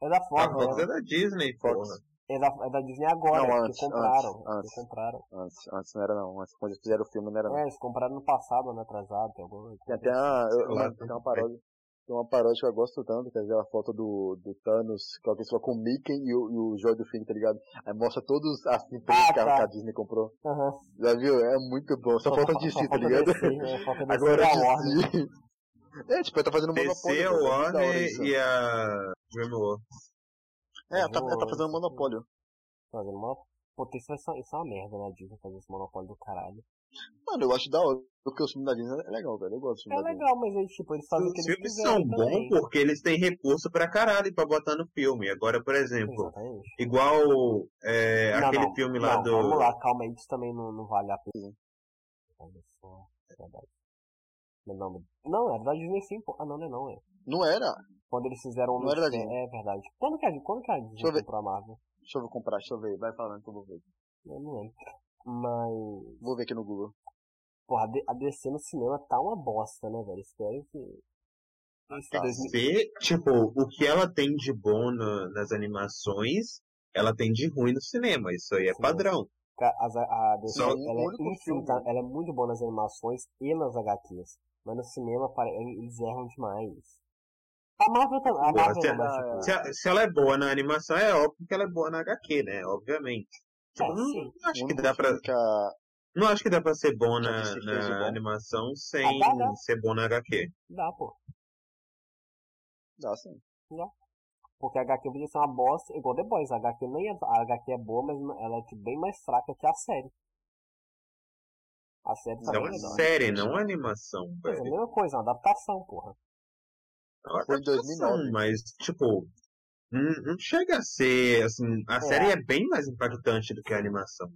É da Fox, A Fox né? é da Disney, Fox. É da, é da Disney agora, Não, antes, compraram. antes, compraram. Antes, antes não era não. Antes, quando eles fizeram o filme não era não. É, eles compraram no passado, ano atrasado, tem alguma Tem até uma, eu, lá, eu- tem uma paródia. Tem uma paródia que eu gosto tanto, que é a foto do, do Thanos, que é a pessoa com o Mickey e o, e o Joy do filme, tá ligado? Aí mostra todos as empresas Ah, que, a, tá. que a Disney comprou. Aham. Já viu? É muito bom. Só falta de si, tá ligado? É, falta DC Agora da Warner. DC. É, tipo, ele tá fazendo monopólio. DC, a é hora Warner e a DreamWorks. É, tá, tá fazendo monopólio. Fazendo uma... Pô, isso, ser, isso é uma merda, né, Disney, fazer esse monopólio do caralho. Mano, eu acho da hora. Porque o filme da Disney é legal, velho. Eu gosto do É legal, mas aí, tipo, eles fazem o que Os eles filmes são bons porque eles têm recurso pra caralho pra botar no filme. Agora, por exemplo, Exatamente. igual é, Não, aquele não, filme lá não, do. Vamos lá, calma aí, isso também não, não vale a pena. Olha só, é verdade. Não, não, não, é da Disney sim, pô. Ah, não, não é não, é. Não era? Quando eles fizeram Não era da é, Disney. é verdade. Quando que a, quando que a Disney Deixa eu comprou a Marvel? Deixa eu ver comprar, deixa eu ver. Vai falando que eu vou ver. Eu não lembro. Mas, Vou ver aqui no Google. porra, a D- a DC no cinema tá uma bosta, né, velho? Espero que... Tá. 2000 Vê, tipo, o que ela tem de bom na- nas animações, ela tem de ruim no cinema. Isso aí é Sim. padrão. Ca- as- A, a DC, Só um ela, é único infinita, filme. ela é muito boa nas animações e nas HQs. Mas no cinema eles erram demais. A Marvel também. A Marvel se- não, mas tipo. Se, a- se ela é boa na animação, é óbvio que ela é boa na HQ, né? Obviamente. Tipo, É, não, sim. não acho que dá pra. filme que a- Não acho que dá pra ser bom na, na bom? animação sem Ah, dá, dá. ser bom na HQ. Dá, pô. Dá sim. Porque a HQ podia ser uma bosta, igual The Boys. A HQ, nem é, a HQ é boa, mas ela é tipo, bem mais fraca que a série. A série Isso é tá uma melhor. série, não uma animação, é a mesma coisa, é uma adaptação, porra. É uma Foi em adaptação, 2009. mas, tipo, não, não chega a ser, assim, a É. série é bem mais impactante do que a animação.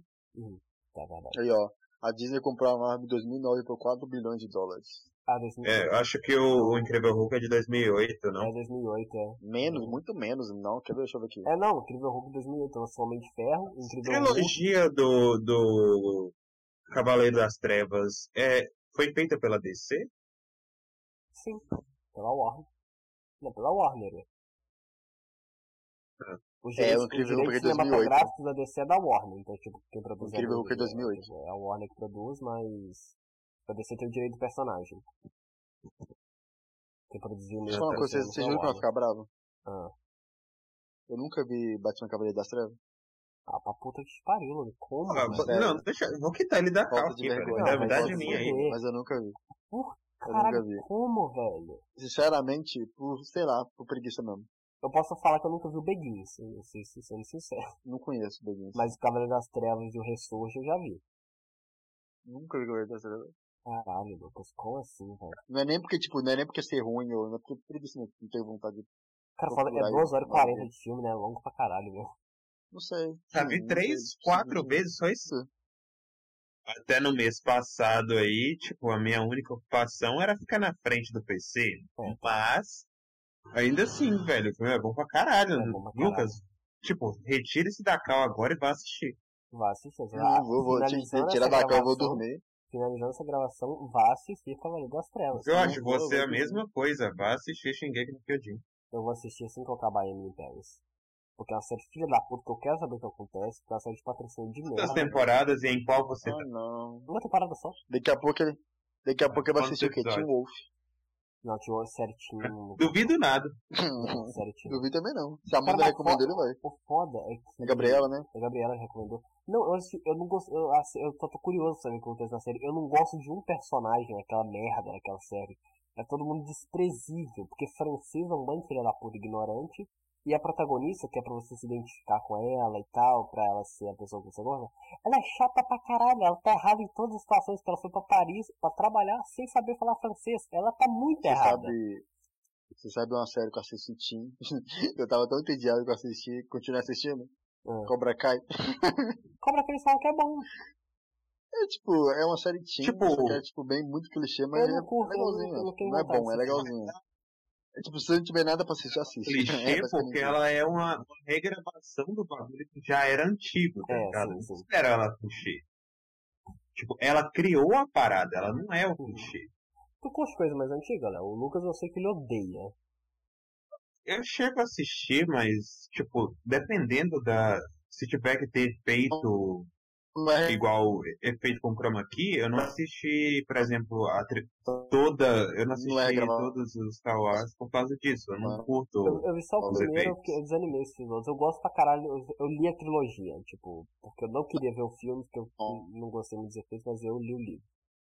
Tá verdade. Aí, ó. A Disney comprou a Marvel em 2009 por 4 bilhões de dólares. Ah, 2008. É, eu acho que o, o Incrível Hulk é de 2008, não? É 2008, é. Menos, muito menos. Não, quer ver? Deixa eu ver aqui. É, não, Incrível Hulk 2008, lançou Homem de Ferro, Incrível Hulk. trilogia do, do Cavaleiro das Trevas é, foi feita pela DC? Sim, pela Warner. Não, pela Warner. né? É. Os É, o Incrível os Hulk direitos é 2008. cinematográficos da DC é da Warner, então, tipo, quem produz O Incrível é, Hulk é 2008. É a Warner que produz, mas a DC tem o direito do personagem. Quem produziu Deixa mesmo. eu falar uma coisa, vocês é a juram que vai ficar bravo? Ah, Eu nunca vi Batman Cavaleiro das Trevas. Ah, pra puta que pariu, Lulu. Como? Ah, velho? sério. não, deixa, vou quitar ele da calça aqui, velho. Gravidade Não, minha aí. Mas eu nunca vi. Eu Caralho, como, velho? Sinceramente, por, sei lá, por preguiça mesmo. Eu posso falar que eu nunca vi o Beguins, sendo sincero. Não conheço Beguins. Mas o Cavaleiro das Trevas e o Ressurge eu já vi. Nunca vi Cavaleiro das Trevas. Caralho, Lucas, como assim, velho? Não é nem porque, tipo, não é nem porque ser ruim, ou não é porque preguiça não tenho vontade de. Cara, foda, é Procurar 2 horas e aí, 40 de filme, né? Longo pra caralho, meu. Não sei. Já Sim, vi não três, quatro Sim. vezes só isso. Até no mês passado aí, tipo, a minha única ocupação era ficar na frente do PC. É. Mas, ainda assim, velho, o filme é bom pra caralho. É bom pra caralho. Lucas, tipo, retire-se da cal agora e vá assistir. Vá assistir. Não vou, vou te- da eu vou dormir. Finalizando essa gravação, vá assistir Cavaleiro das Trevas. Eu acho vou, você a mesma coisa. Vá assistir Shingeki no Kyojin. Eu vou assistir assim que eu acabar Emily in Paris. Porque é uma série filha da puta que eu quero saber o que acontece, porque é uma série de patrocínio de Quantas merda. temporadas e em qual você tá? Ah, não. Uma temporada só. Daqui a pouco ele. Daqui a pouco ele vai assistir o quê? Teen Wolf. Não, tinha uma série Team. Duvido nada. Team. Eu vi também não. Se a Amanda recomendou, ele vai. O foda é que. A Gabriela, né? A Gabriela recomendou. Não, eu, assisti- eu não gosto. Eu, assi- eu tô, tô curioso pra saber o que acontece na série. Eu não gosto de um personagem naquela merda daquela série. É todo mundo desprezível. Porque francês é um bando filha da puta ignorante. E a protagonista, que é pra você se identificar com ela e tal, pra ela ser a pessoa que você gosta, ela é chata pra caralho. Ela tá errada em todas as situações que ela foi pra Paris pra trabalhar sem saber falar francês. Ela tá muito Você errada. sabe. Você sabe uma série que eu assisti Teen? eu tava tão entediado que eu assisti. Continuei assistindo. Ah. Cobra Kai. Cobra que eles falam que é bom. É tipo, é uma série teen, Tipo- é tipo bem muito clichê, mas é curto, legalzinho. não não é bom, é legalzinho. É tipo, se não tiver nada pra assistir, assiste. Clichê, É, porque ela é uma, regravação do bagulho que já era antigo, tá É, ligado? Não espera ela clichê. Tipo, ela criou a parada, ela não é o clichê. Tu curte coisa mais antiga, Léo? O Lucas eu sei que ele odeia. Eu chego a assistir, mas, tipo, dependendo da. Se tiver que ter efeito É igual efeito com chroma key, eu não assisti, por exemplo, a tri- toda. Eu não assisti Não é todos os Star Wars por causa disso. Eu não Não. curto. Eu, eu vi só o os primeiro, efeitos. eu desanimei esses outros. Eu gosto pra caralho, eu, eu li a trilogia, tipo, porque eu não queria ver o filme, porque eu Bom. não gostei muito dos efeitos, mas eu li o livro,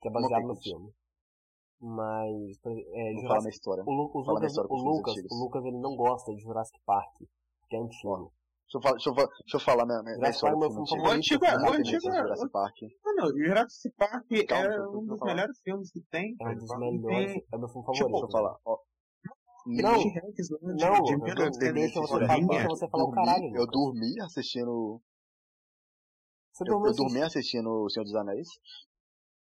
que é baseado no filme. Mas, é, Jurassic, na história. o, Lu- o Lucas, o Lucas, o Lucas, ele não gosta de Jurassic Park, que é antigo. Deixa eu, falar, deixa, eu, deixa eu falar minha, minha, minha Jurassic Park história é filme filme favorito. antigo é- o amo antigo é-. Jurassic Park. Mano, Jurassic Park Calma, é deixa eu- um dos melhores filmes que tem. É um dos Não melhores, tem- é meu filme favorito. Deixa eu falar. Ó, Não, não, de eu- eu- 1900 deixa você falar, o caralho, eu dormi assistindo. Você Eu, dormiu eu dormi assistindo- O Senhor dos Anéis.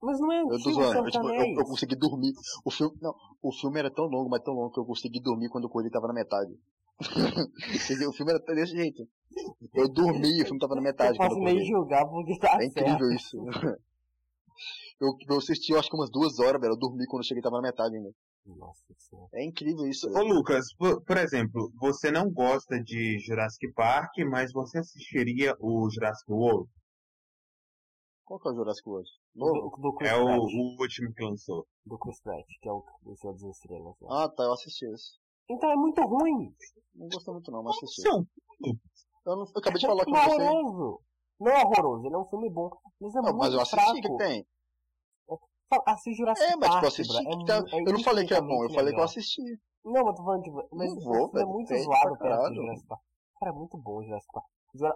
Mas não é Eu tô antigo, zoando. Senhor Eu, dos tipo, eu, Anéis. eu consegui dormir. O filme, não, o filme era tão longo, mas tão longo que eu consegui dormir quando o Coelho tava na metade. Quer dizer, o filme era desse jeito. Eu dormi e o filme tava na metade. Eu posso acordei. julgar porque tá É certo. incrível isso. Eu, eu assisti, eu acho que umas duas horas, velho. Eu dormi quando eu cheguei tava na metade ainda. Nossa senhora. É incrível isso. Ô velho. Lucas, por, por exemplo, você não gosta de Jurassic Park, mas você assistiria o Jurassic World? Qual que é o Jurassic World? Do, Novo? do Chris É o, Pratt. o último que lançou. Do Chris Pratt, que é o, o Senhor das Estrelas. né? Ah, tá, eu assisti esse. Então é muito ruim. Não gostei muito não, mas assisti. São Eu, não, eu acabei de falar com é você. horroroso. Não é horroroso, ele é um filme bom. Mas é Não, muito mas eu assisti, fraco. que, tem? Fala, Assiste Jurassic É, mas tipo, Park, eu assisti. que É tá- é eu não falei que é bom, eu falei que eu assisti. Não, mas tô falando, tipo, mas Não vou, é muito zoado perto do. Jurassic Park. Cara, é muito bom o Jurassic Park.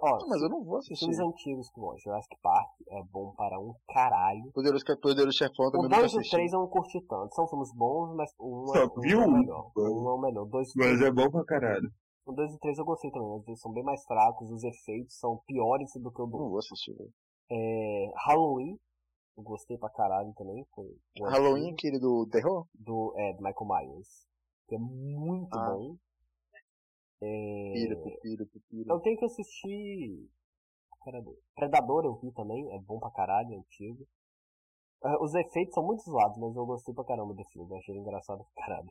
Ó, Não, mas eu não vou assistir. filmes antigos que bom, Jurassic Park é bom para um caralho. Poderoso, Poderoso Chefão O também nunca 2 e o assisti. 3 eu não curti tanto. São filmes bons, mas um Só é, um viu é o melhor. Um é o melhor. Dois, Mas é bom pra caralho. o 2 e o 3 eu gostei também, mas eles são bem mais fracos, os efeitos são piores do que o do Não vou assistir, velho. é, Halloween. Eu gostei pra caralho também. Foi o Halloween, antigo, aquele do terror? do, é, do Michael Myers. Que é muito Ah. bom. É, Pira, pira, pira. eu tenho que assistir. Predador. Predador eu vi também, é bom pra caralho, é antigo. Ah, Os efeitos são muito zoados, mas eu gostei pra caramba do filme, eu achei engraçado pra caralho.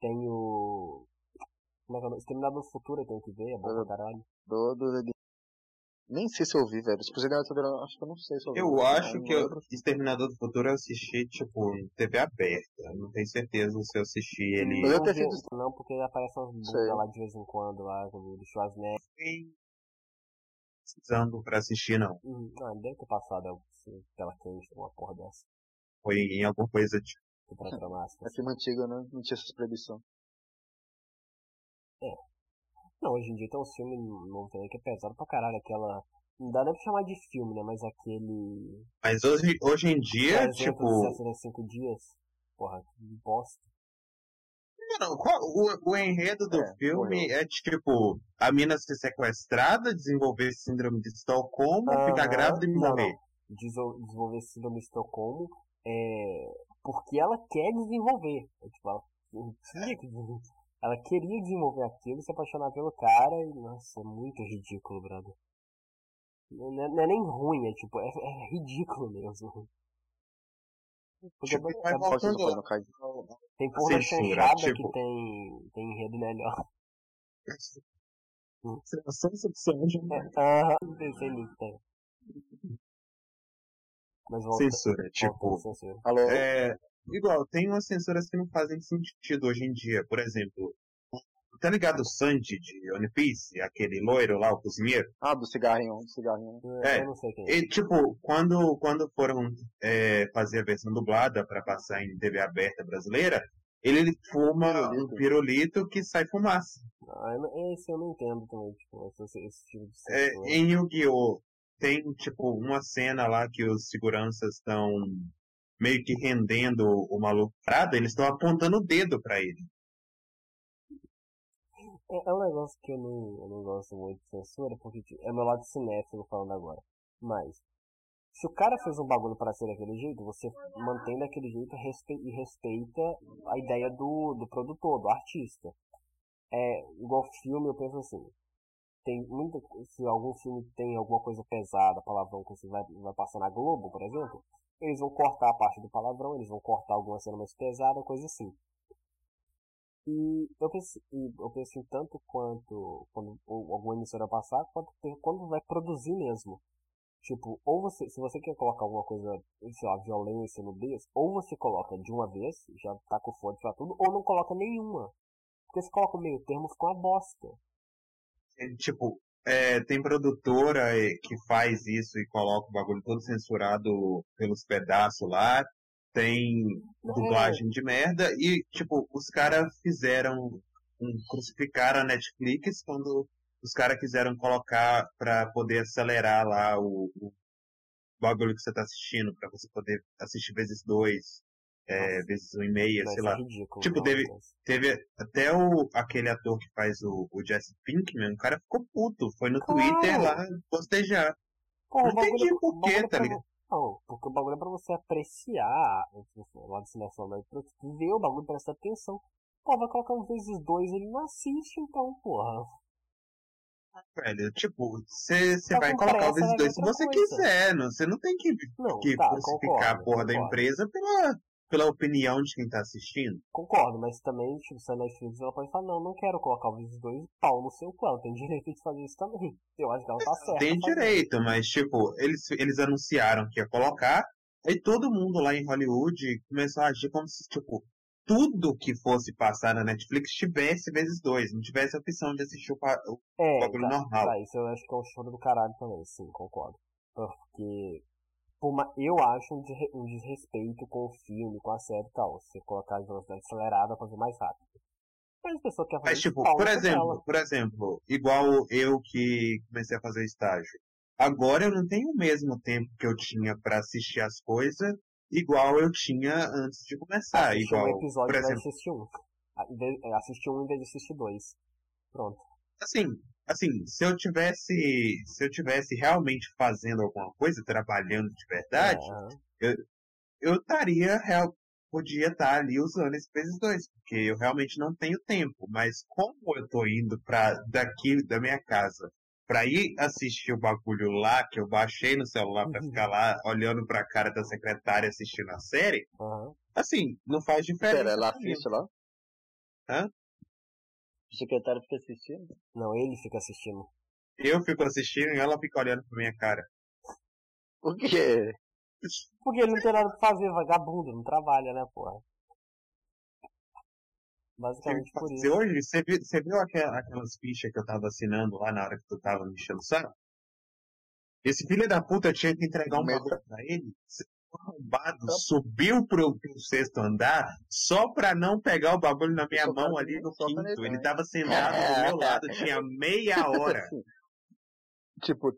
Tem o. Como é que é o nome? Exterminador do Futuro eu tenho que ver, é bom pra caralho. Do, do, do- Nem sei se eu vi, velho. Se Exterminador do Futuro, acho que eu não sei se eu vi. Eu acho Não que eu. Exterminador do Futuro eu assisti, tipo, TV aberta. Não tenho certeza se eu assisti ele. Eu não, ter vi- sido- não, porque aparece umas bundas lá de vez em quando, lá, do Schwarzenegger. Fiquei precisando pra assistir, não. Hum, Ah, deve ter passado algo assim, tela quente, uma porra dessa. Foi em alguma coisa de. As É filme antigo, né? Não tinha essas proibição. Não, hoje em dia tem um filme novo também que é pesado pra caralho, aquela. Não dá nem pra chamar de filme, né? Mas aquele. Mas hoje, hoje em dia, 365 tipo. dias. Porra, que bosta. Não, qual- o, o enredo do É, filme é tipo: a mina ser sequestrada, desenvolver síndrome de Estocolmo, ficar Aham, grávida e não, morrer. não. Desenvolver síndrome de Estocolmo é. Porque ela quer desenvolver. É, tipo, ela não tinha que desenvolver. Ela queria desenvolver aquilo, se apaixonar pelo cara e. Nossa, é muito ridículo, brother. Não é, não é nem ruim, é tipo, é, é ridículo mesmo. Porque Tipo, é- voltando. tem porra chanchada tipo- que tem, tem enredo melhor. Sensação de Aham, pensei nisso, tem. Mas volta, censura. volta Tipo, censura. Alô? É, igual, tem umas censuras que não fazem sentido hoje em dia. Por exemplo, tá ligado o Sanji de One Piece? Aquele loiro lá, o cozinheiro? Ah, do cigarrinho, do cigarrinho. É, Eu não sei quem é. E, tipo, quando, quando foram é, fazer a versão dublada pra passar em TV aberta brasileira, ele fuma Pirulito. um pirulito que sai fumaça. Ah, esse eu não entendo também, tipo, esse, esse tipo de É, censura. em Yu-Gi-Oh! tem, tipo, uma cena lá que os seguranças estão meio que rendendo o maluco parado, eles estão apontando o dedo pra ele. É, é um negócio que eu não, eu não gosto muito de censura, porque tipo, é meu lado cinéfilo falando agora. Mas, se o cara fez um bagulho pra ser daquele jeito, você mantém daquele jeito respe- e respeita a ideia do, do produtor, do artista. É, igual filme, eu penso assim. Tem muita, se algum filme tem alguma coisa pesada, palavrão que você vai, vai passar na Globo, por exemplo, eles vão cortar a parte do palavrão, eles vão cortar alguma cena mais pesada, coisa assim. E eu penso, eu penso em tanto quanto quando alguma emissora passar, quanto quando vai produzir mesmo. Tipo, ou você, se você quer colocar alguma coisa, sei lá, violência, nudez, ou você coloca de uma vez, já tá com foda pra tudo, ou não coloca nenhuma. Porque se coloca o meio termo, fica uma bosta. É, tipo, é, tem produtora é, que faz isso e coloca o bagulho todo censurado pelos pedaços lá. Tem dublagem de merda e, tipo, os caras fizeram, um, crucificaram a Netflix quando os caras quiseram colocar pra poder acelerar lá o, o bagulho que você tá assistindo, pra você poder assistir vezes dois, é, vezes um e meio, Mas sei é lá. ridículo. Tipo, não, teve- mas- Teve até o, aquele ator que faz o, o Jesse Pinkman, o cara ficou puto, foi no Claro. Twitter lá postejar. Não bagulho- entendi por quê, bagulho é tá pra ligado? Não, porque o bagulho é pra você apreciar tipo, o lado cinefono, pra você ver o bagulho, prestar atenção. Pô, vai colocar um vezes dois, ele não assiste então, porra. Velho, tipo, você Tá vai colocar o vezes dois se você coisa. quiser, não, você não tem que, Não, que tá, crucificar a concordo, porra da concordo. empresa pela, pela opinião de quem tá assistindo. Concordo, mas também, tipo, se a Netflix ela pode falar, não, não quero colocar o vezes dois, pau no seu cu, ela tem direito de fazer isso também. Eu acho que ela tá certa. Tem direito, mas tipo, eles, eles anunciaram que ia colocar, aí todo mundo lá em Hollywood começou a agir como se, tipo, tudo que fosse passar na Netflix tivesse vezes dois, não tivesse a opção de assistir o, o É, bagulho tá, normal. tá, isso eu acho que é um choro do caralho também, sim, concordo. Porque por ma- eu acho um, um desrespeito com o filme, com a série e tal. Você colocar a velocidade acelerada pra fazer mais rápido. Mas a pessoa quer fazer Mas, tipo, por exemplo, por exemplo, igual eu que comecei a fazer estágio. Agora eu não tenho o mesmo tempo que eu tinha pra assistir as coisas, igual eu tinha antes de começar. Assistir igual, um episódio por e vai exemplo, assistir um. Em vez- Assistir um em vez de assistir dois. Pronto. assim, assim, se eu tivesse, se eu tivesse realmente fazendo alguma coisa, trabalhando de verdade, É, aham. eu estaria real, podia estar ali usando esse vezes dois, porque eu realmente não tenho tempo. Mas como eu tô indo para daqui da minha casa para ir assistir o bagulho lá que eu baixei no celular para Uhum. ficar lá olhando para a cara da secretária assistindo a série, aham. assim, não faz diferença. Pera, ela assiste lá? Hã? O secretário fica assistindo? Não, ele fica assistindo. Eu fico assistindo e ela fica olhando pra minha cara. Por quê? Porque ele não tem nada pra fazer, vagabundo, não trabalha, né, porra? Basicamente por Você isso. hoje, você viu, você viu aquela- aquelas fichas que eu tava assinando lá na hora que tu tava me enchendo o saco? Esse filho da puta tinha que entregar um bagulho pra ele. O arrombado subiu pro, pro sexto andar só pra não pegar o bagulho na minha mão ali no quinto. ele, tava sentado do meu lado, tinha meia hora. Tipo,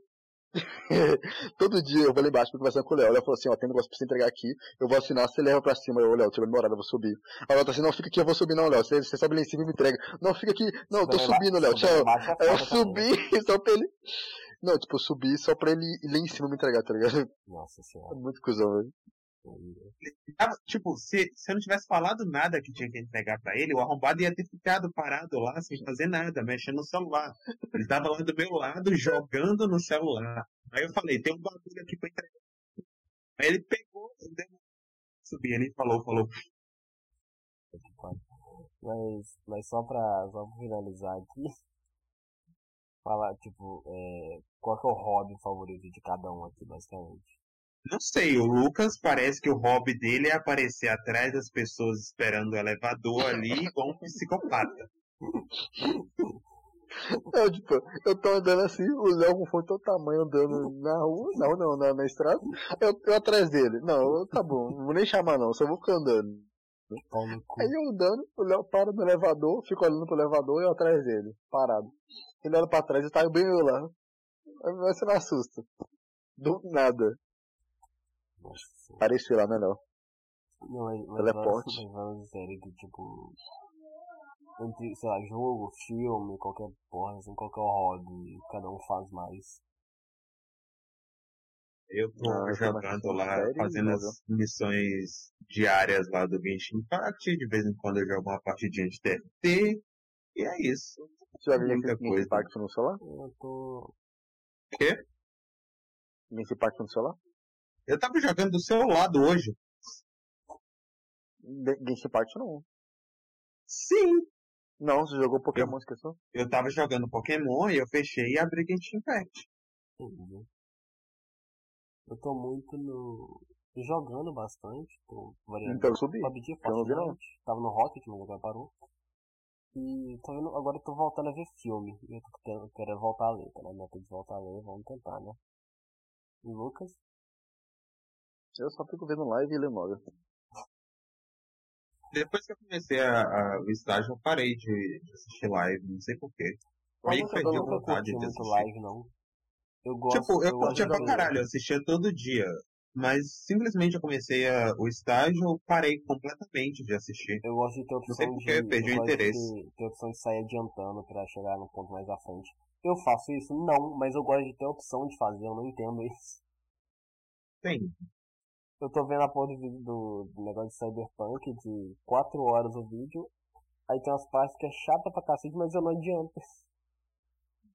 todo dia eu vou lá embaixo pra conversar com o Léo. O Léo falou assim, ó, tem um negócio pra você entregar aqui, eu vou assinar, você leva pra cima. Eu, Léo, chegou minha hora, eu vou subir. Aí o Léo tá assim, não, fica aqui, eu vou subir não, Léo. Você, você sobe lá em cima e me entrega. Não, fica aqui. Não, eu tô subindo, Léo, tchau. é Aí eu subi só pra ele... Não, tipo, eu subi só pra ele ir lá em cima me entregar, tá ligado? Nossa É senhora. muito cuzão, velho. Tava, tipo, se, se eu não tivesse falado nada que tinha que entregar pra ele, o arrombado ia ter ficado parado lá sem fazer nada, mexendo no celular. Ele tava lá do meu lado, jogando no celular. Aí eu falei, tem um bagulho aqui pra entregar. Aí ele pegou, deu uma- subi ali e falou, falou. Mas, mas só pra, só pra finalizar aqui. Falar, tipo, é, qual que é o hobby favorito de cada um aqui, basicamente? Não sei, o Lucas parece que o hobby dele é aparecer atrás das pessoas esperando o elevador ali, igual um psicopata. Não, tipo, eu tô andando assim, o Léo com fone todo tamanho andando na rua, não, não, na, na estrada, eu, eu atrás dele. Não, eu- tá bom, não vou nem chamar não, só vou ficar andando. Aí eu andando, o Léo para no elevador, fico olhando pro elevador e eu atrás dele, parado. Ele olha pra trás e tá bem eu lá. Aí você não assusta. Do nada. Nossa senhora. Pareci lá, né, Léo? Não, mas, mas Teleporte. vamos sério que, tipo, entre, sei lá, jogo, filme, qualquer porra, assim, qualquer hobby, cada um faz mais. Eu tô Ah, eu jogando lá, série, fazendo as missões diárias lá do Genshin Impact. De vez em quando eu jogo uma partidinha de TFT. E é isso. Você viu Muita coisa. Genshin Impact no celular? Eu tô. Quê? Genshin Impact no celular? Eu tava jogando do seu lado hoje. De- Genshin Impact não. Sim. Não, você jogou Pokémon, esqueceu? Eu tava jogando Pokémon e eu fechei e abri Genshin Impact. Entendi. Eu tô muito no. jogando bastante, tô variando. Então eu subi. PUBG, eu. Fortnite, tava no Rocket, mas agora parou. E tô vendo, agora eu tô voltando a ver filme. E eu tô querendo, querendo voltar a ler, tá? né? Meta de voltar a ler, vamos tentar, né? E Lucas? Eu só fico vendo live e lendo manga. Depois que eu comecei a, a- o estágio, eu parei de, de assistir live, não sei porquê. Aí perdi a vontade de assistir. live, não. Eu gosto. Tipo, eu gosto curtia pra caralho, eu assistia todo dia. Mas simplesmente eu comecei a- o estágio, eu parei completamente de assistir. Eu gosto de ter opção sei por de. eu perdi o gosto de interesse. ter, opção de sair adiantando pra chegar no ponto mais à frente. Eu faço isso? Não, mas eu gosto de ter opção de fazer, eu não entendo isso. Tem. Eu tô vendo a porra do vídeo do, do negócio de Cyberpunk de 4 horas o vídeo. Aí tem umas partes que é chata pra cacete, mas eu não adianto.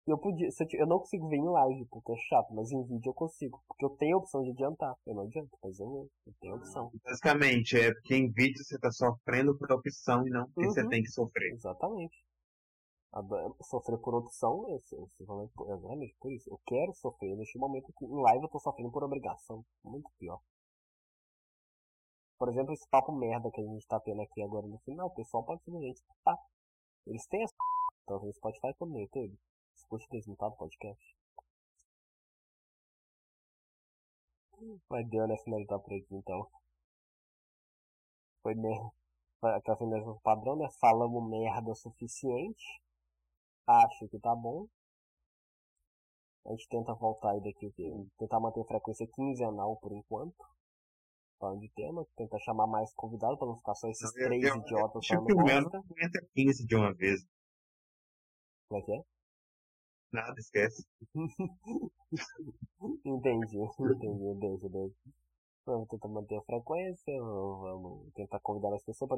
Eu podia, se eu, eu não consigo ver em live, porque é chato, mas em vídeo eu consigo. Porque eu tenho a opção de adiantar. Eu não adianto, mas eu, eu tenho a opção. Basicamente, é porque em vídeo você tá sofrendo por opção e não porque você Uhum. tem que sofrer. Exatamente. Sofrer por opção, simplesmente por- exatamente por isso. Eu quero sofrer. Neste momento que em live eu tô sofrendo por obrigação. Muito pior. Por exemplo, esse papo merda que a gente tá tendo aqui agora no final, o pessoal pode simplesmente tá. Eles têm essa. Então no Spotify como no Escute mesmo, tá? Podcast. Vai deu, né? Finalizar por aqui então. Foi mesmo. aquela mesmo padrão, né? Falamos merda o suficiente. Acho que tá bom. A gente tenta voltar aí daqui, tentar manter a frequência quinzenal por enquanto. Falando de tema, tentar chamar mais convidados para não ficar só esses não, três eu, idiotas falando que o meu não aguenta 15 de uma vez. Como é que é? Nada, esquece. entendi, entendi, deixa, deixa. Vamos tentar manter a frequência, vamos tentar convidar as pessoas para